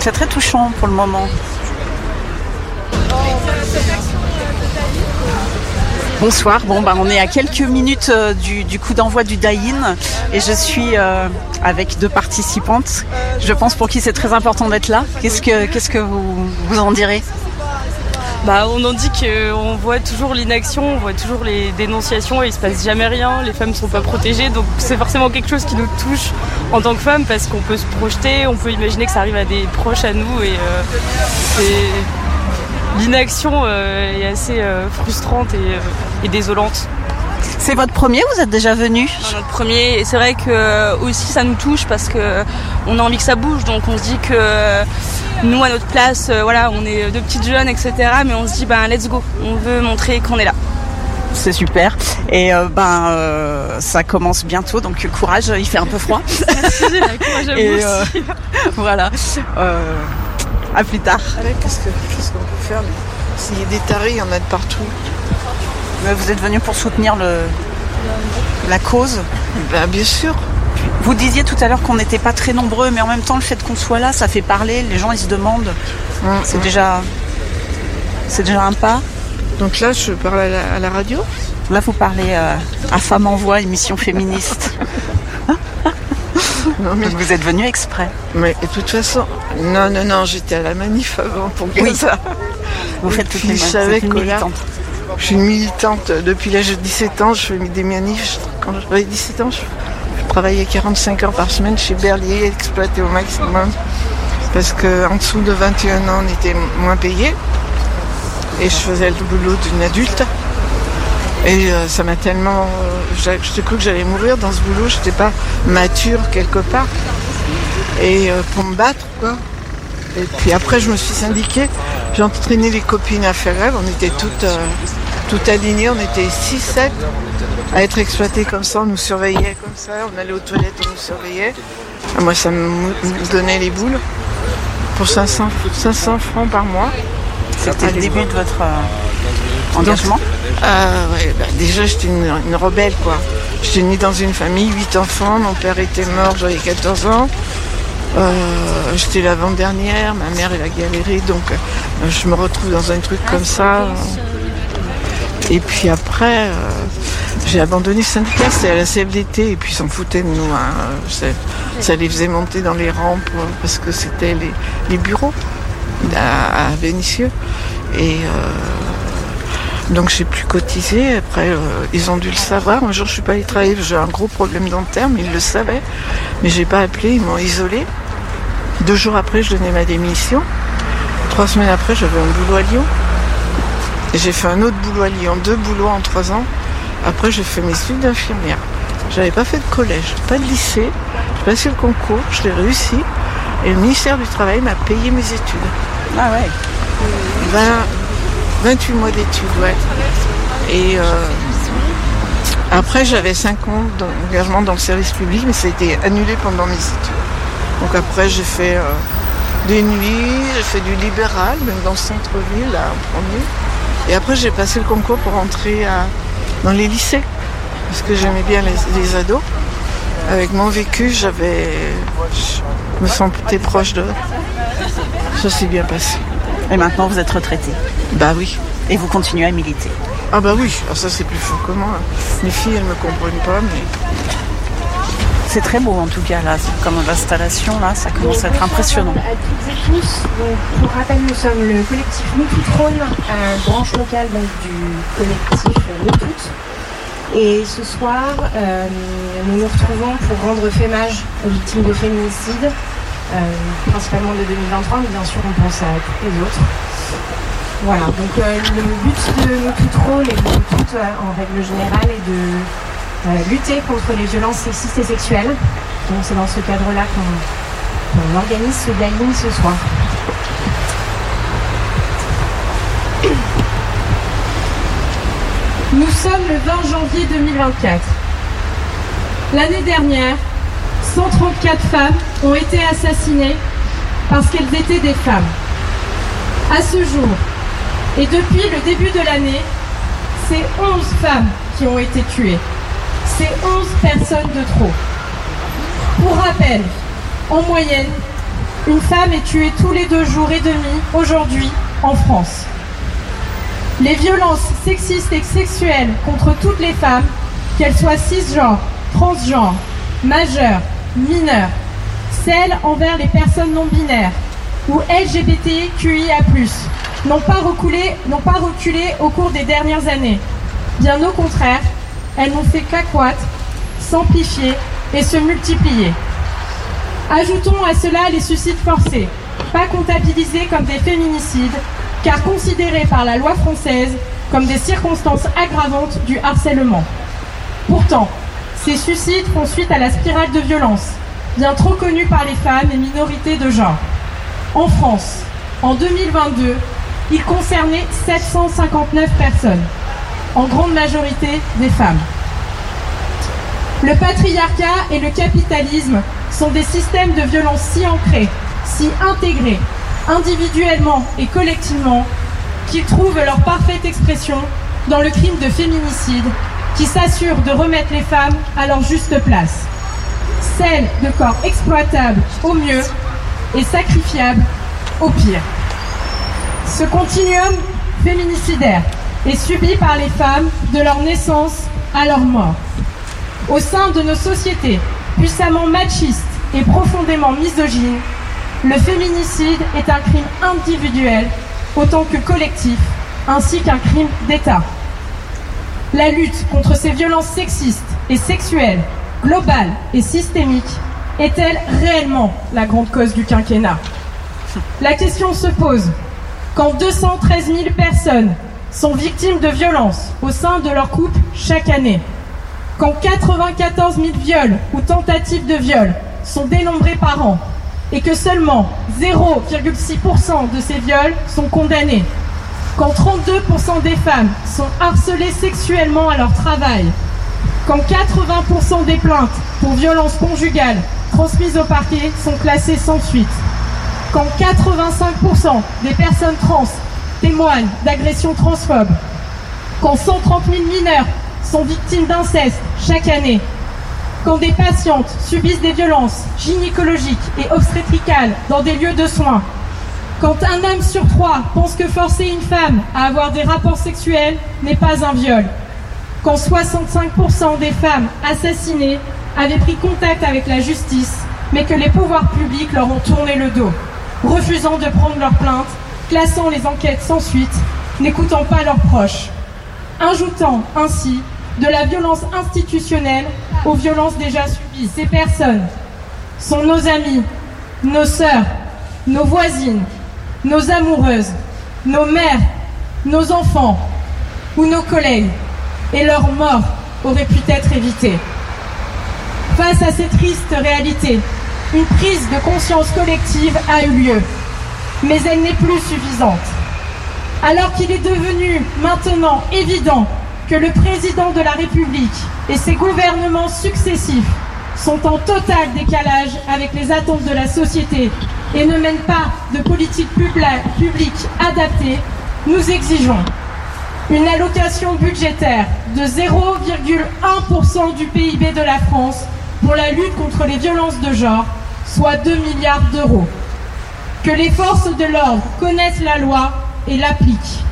c'est très touchant pour le moment. Bonsoir. Bon, bah, on est à quelques minutes euh, du, coup d'envoi du die-in et je suis euh, avec deux participantes. Je pense pour qui c'est très important d'être là. Qu'est-ce que, qu'est-ce que vous, vous en direz? Bah, on en dit qu'on voit toujours l'inaction, on voit toujours les dénonciations et il se passe jamais rien, les femmes sont pas protégées, donc c'est forcément quelque chose qui nous touche en tant que femmes parce qu'on peut se projeter, on peut imaginer que ça arrive à des proches à nous et euh, c'est l'inaction euh, est assez euh, frustrante euh, et, désolante. C'est votre premier Vous êtes déjà venu? Notre premier. Et c'est vrai que aussi ça nous touche parce que on a envie que ça bouge. Donc on se dit que nous à notre place, voilà, on est deux petites jeunes, etc. Mais on se dit ben let's go. On veut montrer qu'on est là. C'est super. Et ben ça commence bientôt, donc courage. Il fait un peu froid. Merci, courage à vous aussi. voilà. À plus tard. Qu'est-ce qu'on peut faire S'il y a des tarés, il y en a de partout. Mais vous êtes venu pour soutenir le, la cause ben, Bien sûr. Vous disiez tout à l'heure qu'on n'était pas très nombreux, mais en même temps, le fait qu'on soit là, ça fait parler. Les gens, ils se demandent. C'est déjà, c'est déjà un pas. Donc là, je parle à la, radio? Là, vous parlez euh, à Femme en Voix, émission féministe. Non, mais... vous êtes venu exprès. Mais de toute façon, non, non, non, j'étais à la manif avant pour oui. ça. Vous faites toutes les je savais que je suis une militante depuis l'âge de 17 ans. Je fais des manifs. Quand j'avais 17 ans, je, travaillais 45 heures par semaine chez Berlier, exploité au maximum. Parce qu'en dessous de 21 ans, on était moins payé. Et je faisais le boulot d'une adulte. Et euh, ça m'a tellement. Euh, je cru que j'allais mourir dans ce boulot, j'étais pas mature quelque part. Et euh, pour me battre, quoi. Et puis après, je me suis syndiquée. J'ai entraîné les copines à faire grève. On était toutes, toutes alignées. On était 6-7 à être exploitées comme ça. On nous surveillait comme ça. On allait aux toilettes, on nous surveillait. Moi, ça me donnait les boules. Pour 500, 500 francs par mois. C'était le début de votre engagement? Euh, ouais, bah, Déjà, j'étais une, rebelle, quoi. J'étais née dans une famille, 8 enfants, mon père était mort, j'avais 14 ans. Euh, j'étais l'avant-dernière, ma mère elle a galéré, donc euh, je me retrouve dans un truc comme ça. Et puis après, j'ai abandonné le syndicat, c'était à la CFDT, et puis ils s'en foutaient de nous. Hein. Ça, les faisait monter dans les rampes, parce que c'était les, bureaux à, à Vénissieux. Et donc j'ai plus cotisé. Après, euh, ils ont dû le savoir. Un jour, je suis pas allée travailler. J'ai un gros problème dentaire, mais ils le savaient. Mais j'ai pas appelé. Ils m'ont isolé. Deux jours après, je donnais ma démission. Trois semaines après, j'avais un boulot à Lyon. J'ai fait un autre boulot à Lyon. Deux boulots en trois ans. Après, j'ai fait mes études d'infirmière. J'avais pas fait de collège, pas de lycée. J'ai passé le concours, je l'ai réussi. Et le ministère du Travail m'a payé mes études. Ah ouais 28 mois d'études, ouais. Et euh, après, j'avais 5 ans d'engagement dans le service public, mais ça a été annulé pendant mes études. Donc après, j'ai fait euh, des nuits, j'ai fait du libéral, même dans le centre-ville, là, en premier. Et après, j'ai passé le concours pour entrer dans les lycées, parce que j'aimais bien les, ados. Avec mon vécu, j'avais, je me sentais proche d'eux. Ça s'est bien passé. Et maintenant, vous êtes retraité Bah oui. Et vous continuez à militer Ah bah oui, ah, ça c'est plus fort que moi. Les filles, elles me comprennent pas, mais... C'est très beau en tout cas là, comme l'installation là, ça commence à être impressionnant. À toutes et tous, pour rappel, nous sommes le collectif Nous Tout Trône, branche locale du collectif Nous Toutes. Et ce soir, euh, nous nous retrouvons pour rendre fémage aux victimes de féminicide, euh, principalement de 2023, mais bien sûr on pense à toutes les autres. Voilà, donc euh, le but de nos tout rôle et de toutes euh, en règle générale est de lutter contre les violences sexistes et sexuelles. Donc c'est dans ce cadre-là qu'on organise ce dialogue ce soir. Nous sommes le 20 janvier 2024. L'année dernière, 134 femmes ont été assassinées parce qu'elles étaient des femmes. À ce jour, et depuis le début de l'année, c'est 11 femmes qui ont été tuées. C'est 11 personnes de trop. Pour rappel, en moyenne, une femme est tuée tous les deux jours et demi aujourd'hui en France. Les violences sexistes et sexuelles contre toutes les femmes, qu'elles soient cisgenres, transgenres, majeures, mineures, celles envers les personnes non binaires ou LGBTQIA+, n'ont pas, reculé, pas reculé au cours des dernières années. Bien au contraire, elles n'ont fait qu'accroître, s'amplifier et se multiplier. Ajoutons à cela les suicides forcés, pas comptabilisés comme des féminicides, car considérés par la loi française comme des circonstances aggravantes du harcèlement. Pourtant, ces suicides font suite à la spirale de violence, bien trop connue par les femmes et minorités de genre. En France, en 2022, il concernait 759 personnes, en grande majorité des femmes. Le patriarcat et le capitalisme sont des systèmes de violence si ancrés, si intégrés, individuellement et collectivement, qu'ils trouvent leur parfaite expression dans le crime de féminicide qui s'assure de remettre les femmes à leur juste place, celle de corps exploitables au mieux et sacrifiables au pire. Ce continuum féminicidaire est subi par les femmes de leur naissance à leur mort. Au sein de nos sociétés puissamment machistes et profondément misogynes, le féminicide est un crime individuel autant que collectif, ainsi qu'un crime d'État. La lutte contre ces violences sexistes et sexuelles, globales et systémiques, est-elle réellement la grande cause du quinquennat? La question se pose. Quand 213 000 personnes sont victimes de violences au sein de leur couple chaque année, quand 94 000 viols ou tentatives de viol sont dénombrés par an et que seulement 0,6% de ces viols sont condamnés, quand 32% des femmes sont harcelées sexuellement à leur travail, quand 80% des plaintes pour violences conjugales transmises au parquet sont classées sans suite, quand 85% des personnes trans témoignent d'agressions transphobes, quand 130 000 mineurs sont victimes d'inceste chaque année, quand des patientes subissent des violences gynécologiques et obstétricales dans des lieux de soins, quand un homme sur trois pense que forcer une femme à avoir des rapports sexuels n'est pas un viol, quand 65% des femmes assassinées avaient pris contact avec la justice, mais que les pouvoirs publics leur ont tourné le dos refusant de prendre leurs plaintes, classant les enquêtes sans suite, n'écoutant pas leurs proches, ajoutant ainsi de la violence institutionnelle aux violences déjà subies. Ces personnes sont nos amis, nos sœurs, nos voisines, nos amoureuses, nos mères, nos enfants ou nos collègues, et leur mort aurait pu être évitée. Face à cette triste réalité, une prise de conscience collective a eu lieu, mais elle n'est plus suffisante. Alors qu'il est devenu maintenant évident que le président de la République et ses gouvernements successifs sont en total décalage avec les attentes de la société et ne mènent pas de politique publique adaptée, nous exigeons une allocation budgétaire de 0,1% du PIB de la France pour la lutte contre les violences de genre, soit 2 milliards d'euros. Que les forces de l'ordre connaissent la loi et l'appliquent.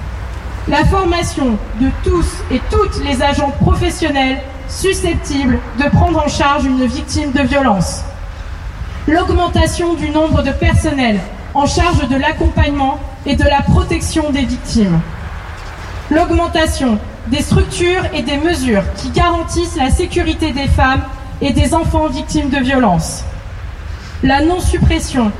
La formation de tous et toutes les agents professionnels susceptibles de prendre en charge une victime de violence. L'augmentation du nombre de personnels en charge de l'accompagnement et de la protection des victimes. L'augmentation des structures et des mesures qui garantissent la sécurité des femmes et des enfants victimes de violences. La non-suppression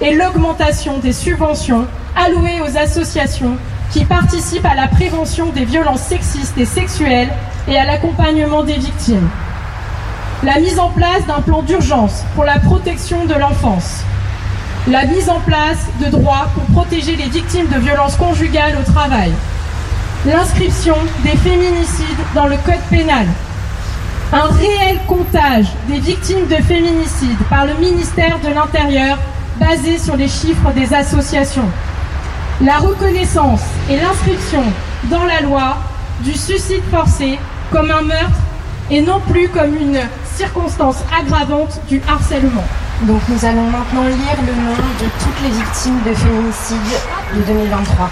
et l'augmentation des subventions allouées aux associations qui participent à la prévention des violences sexistes et sexuelles et à l'accompagnement des victimes. La mise en place d'un plan d'urgence pour la protection de l'enfance. La mise en place de droits pour protéger les victimes de violences conjugales au travail. L'inscription des féminicides dans le code pénal. Un réel comptage des victimes de féminicides par le ministère de l'Intérieur basé sur les chiffres des associations la reconnaissance et l'inscription dans la loi du suicide forcé comme un meurtre et non plus comme une circonstance aggravante du harcèlement. Donc nous allons maintenant lire le nom de toutes les victimes de féminicide de 2023.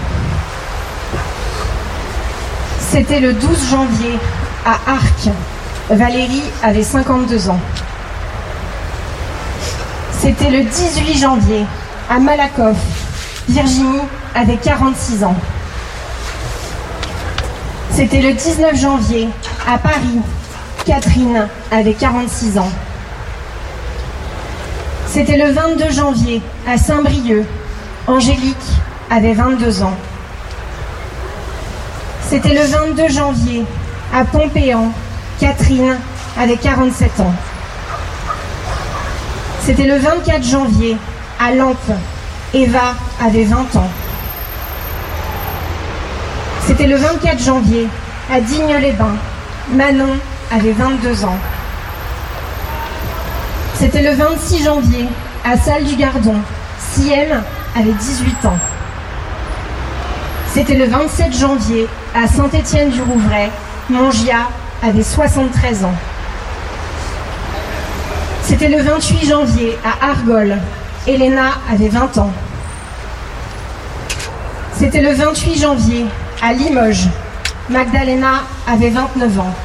C'était le 12 janvier à Arc. Valérie avait 52 ans. C'était le 18 janvier à Malakoff. Virginie avait 46 ans. C'était le 19 janvier, à Paris. Catherine avait 46 ans. C'était le 22 janvier, à Saint-Brieuc. Angélique avait 22 ans. C'était le 22 janvier, à Pompéan. Catherine avait 47 ans. C'était le 24 janvier, à Lampe. Eva avait 20 ans. C'était le 24 janvier, à Digne-les-Bains. Manon avait 22 ans. C'était le 26 janvier, à Salle du Gardon. Siem avait 18 ans. C'était le 27 janvier, à Saint-Étienne-du-Rouvray. Mongia avait 73 ans. C'était le 28 janvier, à Argol. Elena avait 20 ans. C'était le 28 janvier, à Limoges. Magdalena avait 29 ans.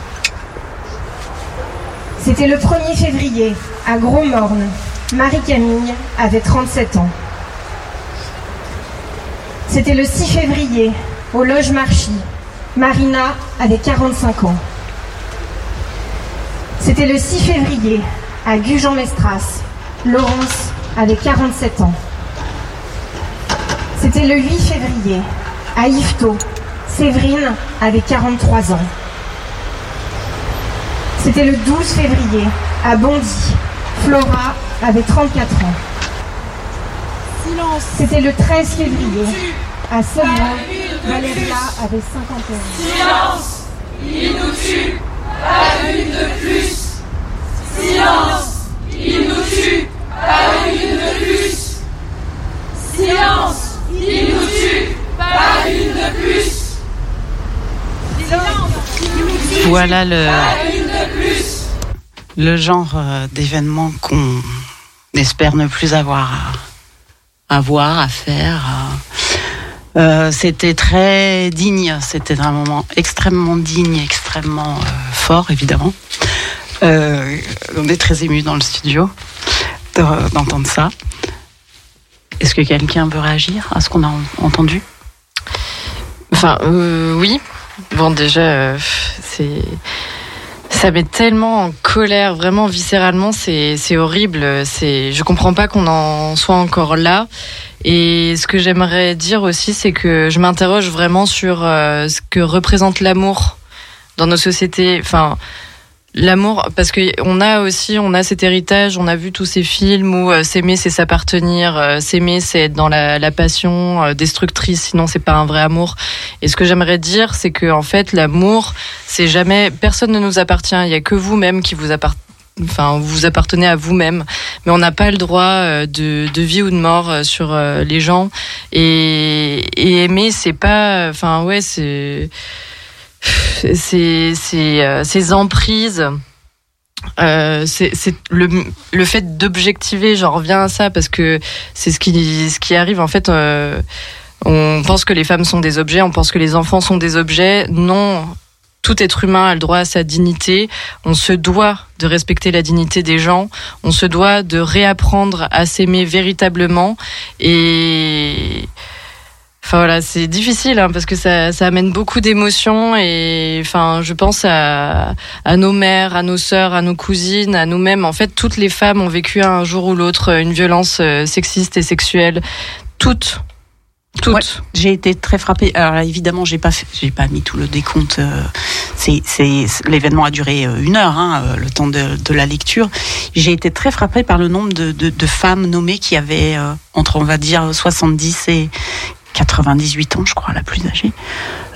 C'était le 1er février, à Gros-Morne. Marie-Camille avait 37 ans. C'était le 6 février, au Loge Marchy. Marina avait 45 ans. C'était le 6 février, à Gujan-Mestras. Laurence avait 47 ans. C'était le 8 février, à Yvetot. Séverine avait 43 ans. C'était le 12 février, à Bondy. Flora avait 34 ans. C'était le 13 février, à Sevran. Valéria avait 51 ans. Silence Il nous tue Pas une de plus Silence Il nous tue Pas une de plus Silence Il nous tue Pas une de plus voilà le, le genre euh, d'événement qu'on espère ne plus avoir à, voir, à faire. Euh, c'était très digne, c'était un moment extrêmement digne, extrêmement euh, fort, évidemment. on est très ému dans le studio d'entendre ça. Est-ce que quelqu'un veut réagir à ce qu'on a entendu? Enfin, oui, Bon, déjà, euh, c'est ça met tellement en colère, vraiment viscéralement, c'est horrible. C'est, je comprends pas qu'on en soit encore là. Et ce que j'aimerais dire aussi, c'est que je m'interroge vraiment sur euh, ce que représente l'amour dans nos sociétés. Enfin, L'amour, parce que on a aussi, on a cet héritage, on a vu tous ces films où euh, s'aimer c'est s'appartenir, euh, s'aimer c'est être dans la, passion euh, destructrice, sinon c'est pas un vrai amour. Et ce que j'aimerais dire, c'est que en fait l'amour, c'est jamais, personne ne nous appartient, il y a que vous-même qui vous appartient. Enfin, vous appartenez à vous-même, mais on n'a pas le droit de, de, vie ou de mort sur les gens. Et, et aimer, c'est pas, enfin ouais, c'est ces, ces, euh, ces emprises. Euh, c'est le, le fait d'objectiver, j'en reviens à ça parce que c'est ce qui, ce qui arrive en fait. Euh, on pense que les femmes sont des objets, on pense que les enfants sont des objets. Non, tout être humain a le droit à sa dignité. On se doit de respecter la dignité des gens. On se doit de réapprendre à s'aimer véritablement. Et Enfin voilà, c'est difficile hein, parce que ça, amène beaucoup d'émotions et enfin je pense à, nos mères, à nos sœurs, à nos cousines, à nous-mêmes. En fait, toutes les femmes ont vécu un jour ou l'autre une violence euh, sexiste et sexuelle. Toutes. Toutes. j'ai été très frappée. Alors là, évidemment, j'ai pas j'ai pas mis tout le décompte. Euh, c'est, c'est, l'événement a duré euh, une heure, hein, le temps de, la lecture. J'ai été très frappée par le nombre de femmes nommées qui avaient entre, on va dire, 70 et 98 ans, je crois, la plus âgée.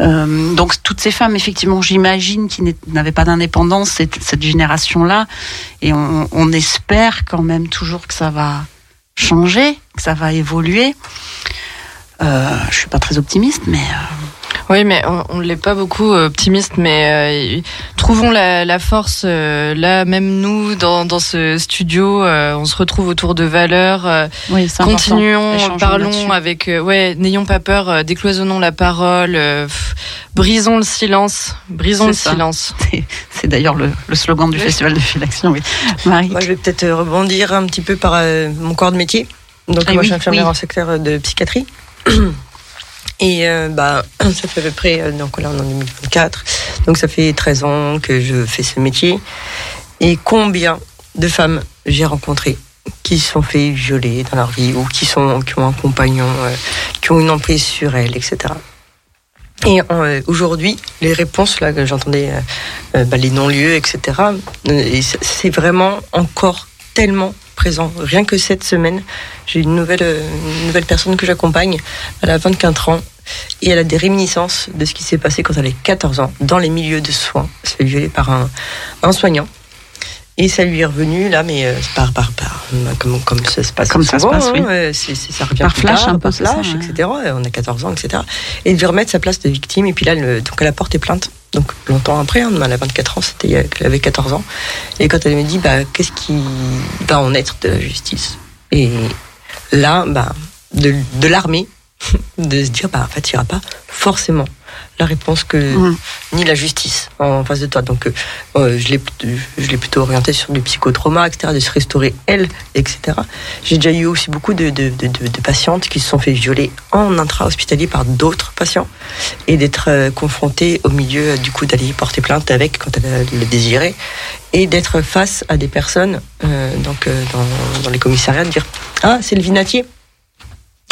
Euh, donc toutes ces femmes, effectivement, j'imagine, qui n'avaient pas d'indépendance, cette, cette génération-là, et on, espère quand même toujours que ça va changer, que ça va évoluer. Euh, je suis pas très optimiste, mais euh, oui, mais on ne l'est pas beaucoup euh, optimiste, mais euh, trouvons la, la force. Euh, là, même nous, dans, dans ce studio, on se retrouve autour de valeurs. Oui, Continuons, parlons avec. ouais, n'ayons pas peur, décloisonnons la parole, brisons le silence, brisons le silence. C'est d'ailleurs le, le, slogan du festival de Filaction. Oui. Marie. Moi, je vais peut-être rebondir un petit peu par mon corps de métier. Donc, ah moi, je suis infirmière en secteur de psychiatrie. Et euh, bah, ça fait à peu près, euh, donc là on est en 2024, donc ça fait 13 ans que je fais ce métier. Et combien de femmes j'ai rencontrées qui se sont fait violer dans leur vie ou qui, sont, qui ont un compagnon, euh, qui ont une emprise sur elles, etc. Et aujourd'hui, les réponses là que j'entendais, bah, les non-lieux, etc. c'est vraiment encore tellement présent. Rien que cette semaine, j'ai une nouvelle, nouvelle personne que j'accompagne. Elle a 24 ans et elle a des réminiscences de ce qui s'est passé quand elle avait 14 ans dans les milieux de soins. Elle s'est fait violer par un, un soignant. Et ça lui est revenu là, mais euh, par, par, par, comme, comme ça se passe comme ça se passe, oui. Hein, ça revient par flash, un peu, flash, etc. On a 14 ans, etc. Et il devait remettre sa place de victime. Et puis là, donc elle a porté plainte. Donc longtemps après, hein, elle a 24 ans, c'était elle avait 14 ans. Et quand elle me dit, bah, qu'est-ce qui va en être de la justice? Et là, bah, de, de l'armée, de se dire, bah, en fait, il n'y aura pas forcément la réponse que ni la justice en face de toi. Donc, euh, euh, je l'ai je l'ai plutôt orienté sur du psychotrauma, etc., de se restaurer elle, etc. J'ai déjà eu aussi beaucoup de, de, de, patientes qui se sont fait violer en intra-hospitalier par d'autres patients et d'être euh, confrontées au milieu du coup d'aller porter plainte avec quand elle le désirait et d'être face à des personnes donc dans, dans, les commissariats de dire ah c'est le vinatier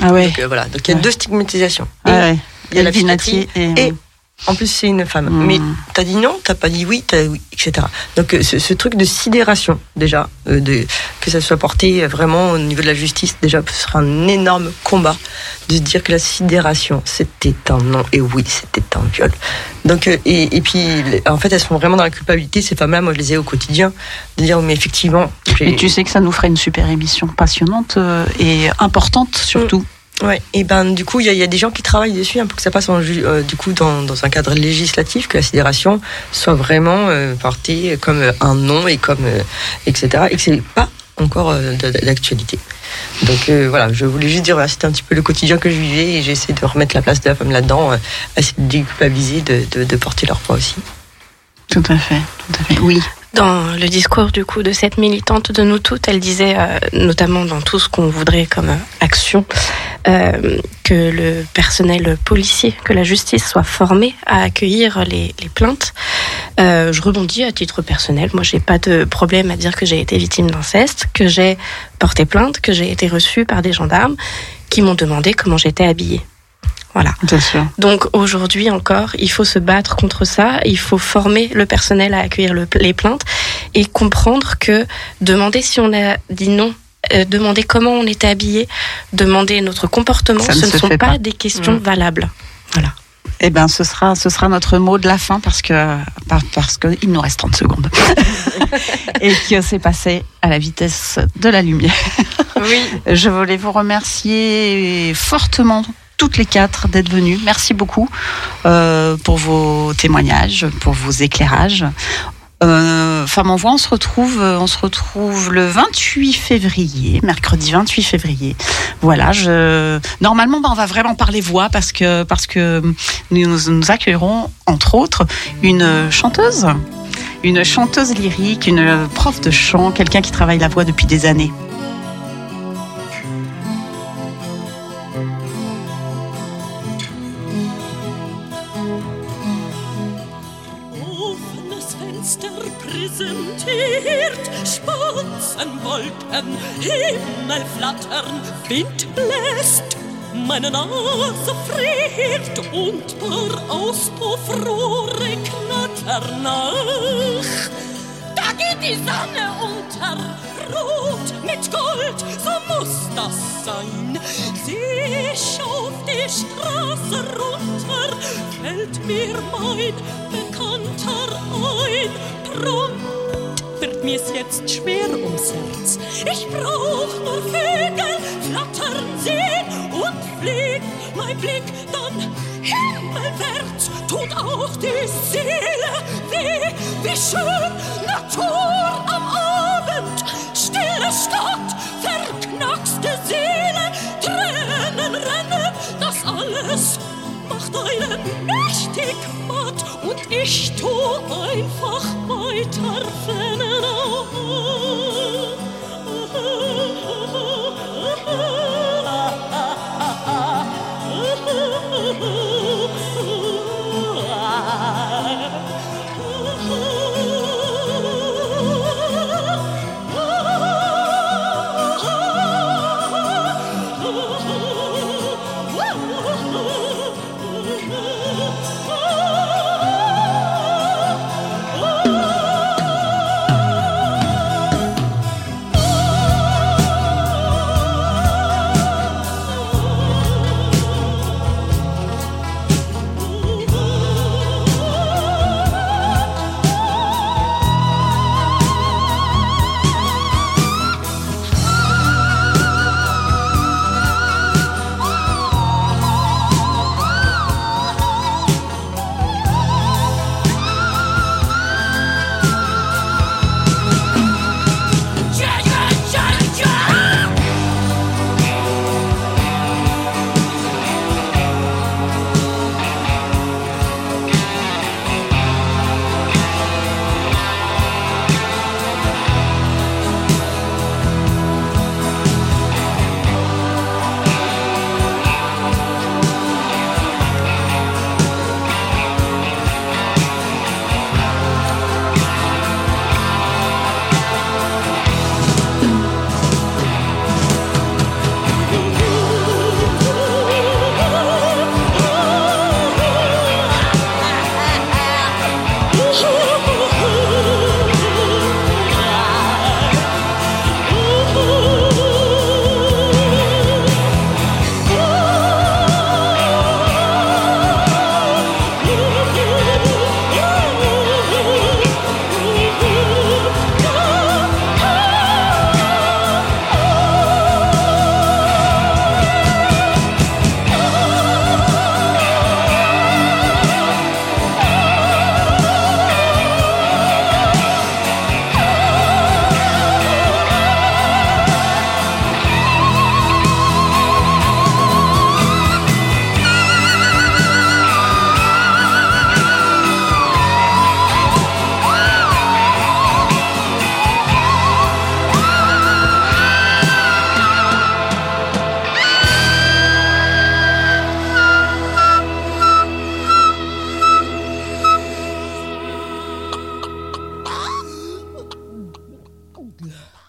ah ouais. Donc, voilà donc il y a deux stigmatisations ah ouais il y a la vinatier et, en plus c'est une femme. Hmm. Mais t'as dit non, t'as pas dit oui, t'as oui, etc. Donc euh, ce, truc de sidération déjà, euh, de, que ça soit porté vraiment au niveau de la justice, déjà ce sera un énorme combat de se dire que la sidération c'était un non et oui c'était un viol. Donc euh, et, et, puis en fait elles sont vraiment dans la culpabilité ces femmes-là. Moi je les ai au quotidien de dire mais effectivement. Mais tu sais que ça nous ferait une super émission passionnante et importante surtout. Ouais, et ben du coup, il y, y, a des gens qui travaillent dessus hein, pour que ça passe en, euh, du coup dans, dans, un cadre législatif, que la sidération soit vraiment euh, portée comme un nom et comme euh, etc. Et que c'est pas encore d'actualité. Donc voilà, je voulais juste dire, c'était un petit peu le quotidien que je vivais et j'essaie de remettre la place de la femme là-dedans, essayer de déculpabiliser, de, de, de porter leur poids aussi. Tout à fait, tout à fait. Oui. Dans le discours du coup de cette militante de nous toutes, elle disait euh, notamment dans tout ce qu'on voudrait comme euh, action euh, que le personnel policier, que la justice soit formée à accueillir les, les plaintes. Euh, je rebondis à titre personnel. Moi, j'ai pas de problème à dire que j'ai été victime d'inceste, que j'ai porté plainte, que j'ai été reçue par des gendarmes qui m'ont demandé comment j'étais habillée. Voilà. Donc aujourd'hui encore, il faut se battre contre ça. Il faut former le personnel à accueillir les plaintes et comprendre que demander si on a dit non euh, demander comment on était habillé, demander notre comportement, ce ne, sont pas, des questions mm. valables. Voilà. Eh ben, ce sera, ce sera notre mot de la fin parce que, parce qu'il nous reste 30 secondes. et que c'est passé à la vitesse de la lumière. Oui. Je voulais vous remercier fortement toutes les quatre d'être venues. Merci beaucoup euh, pour vos témoignages, pour vos éclairages. Euh, Femme en voix, on se retrouve, euh, on se retrouve le 28 février, mercredi 28 février. Voilà, je normalement, bah, on va vraiment parler voix parce que parce que nous, nous accueillerons entre autres une chanteuse, une chanteuse lyrique, une prof de chant, quelqu'un qui travaille la voix depuis des années. Wolken, Himmel flattern, Wind bläst, meine Nase friert und paar Auspuffrohre knattern nach. Da geht die Sonne unter, rot mit Gold, so muss das sein. Ich auf die Straße runter, fällt mir mein Bekannter ein, drum wird mir's jetzt schwer ums Herz. Ich brauch nur Vögel flattern sehen und fliegt mein Blick dann himmelwärts. Tut auch die Seele weh, wie schön Natur am Abend. Stille Stadt, mächtig matt und ich tu einfach weiter, wenn er Oh,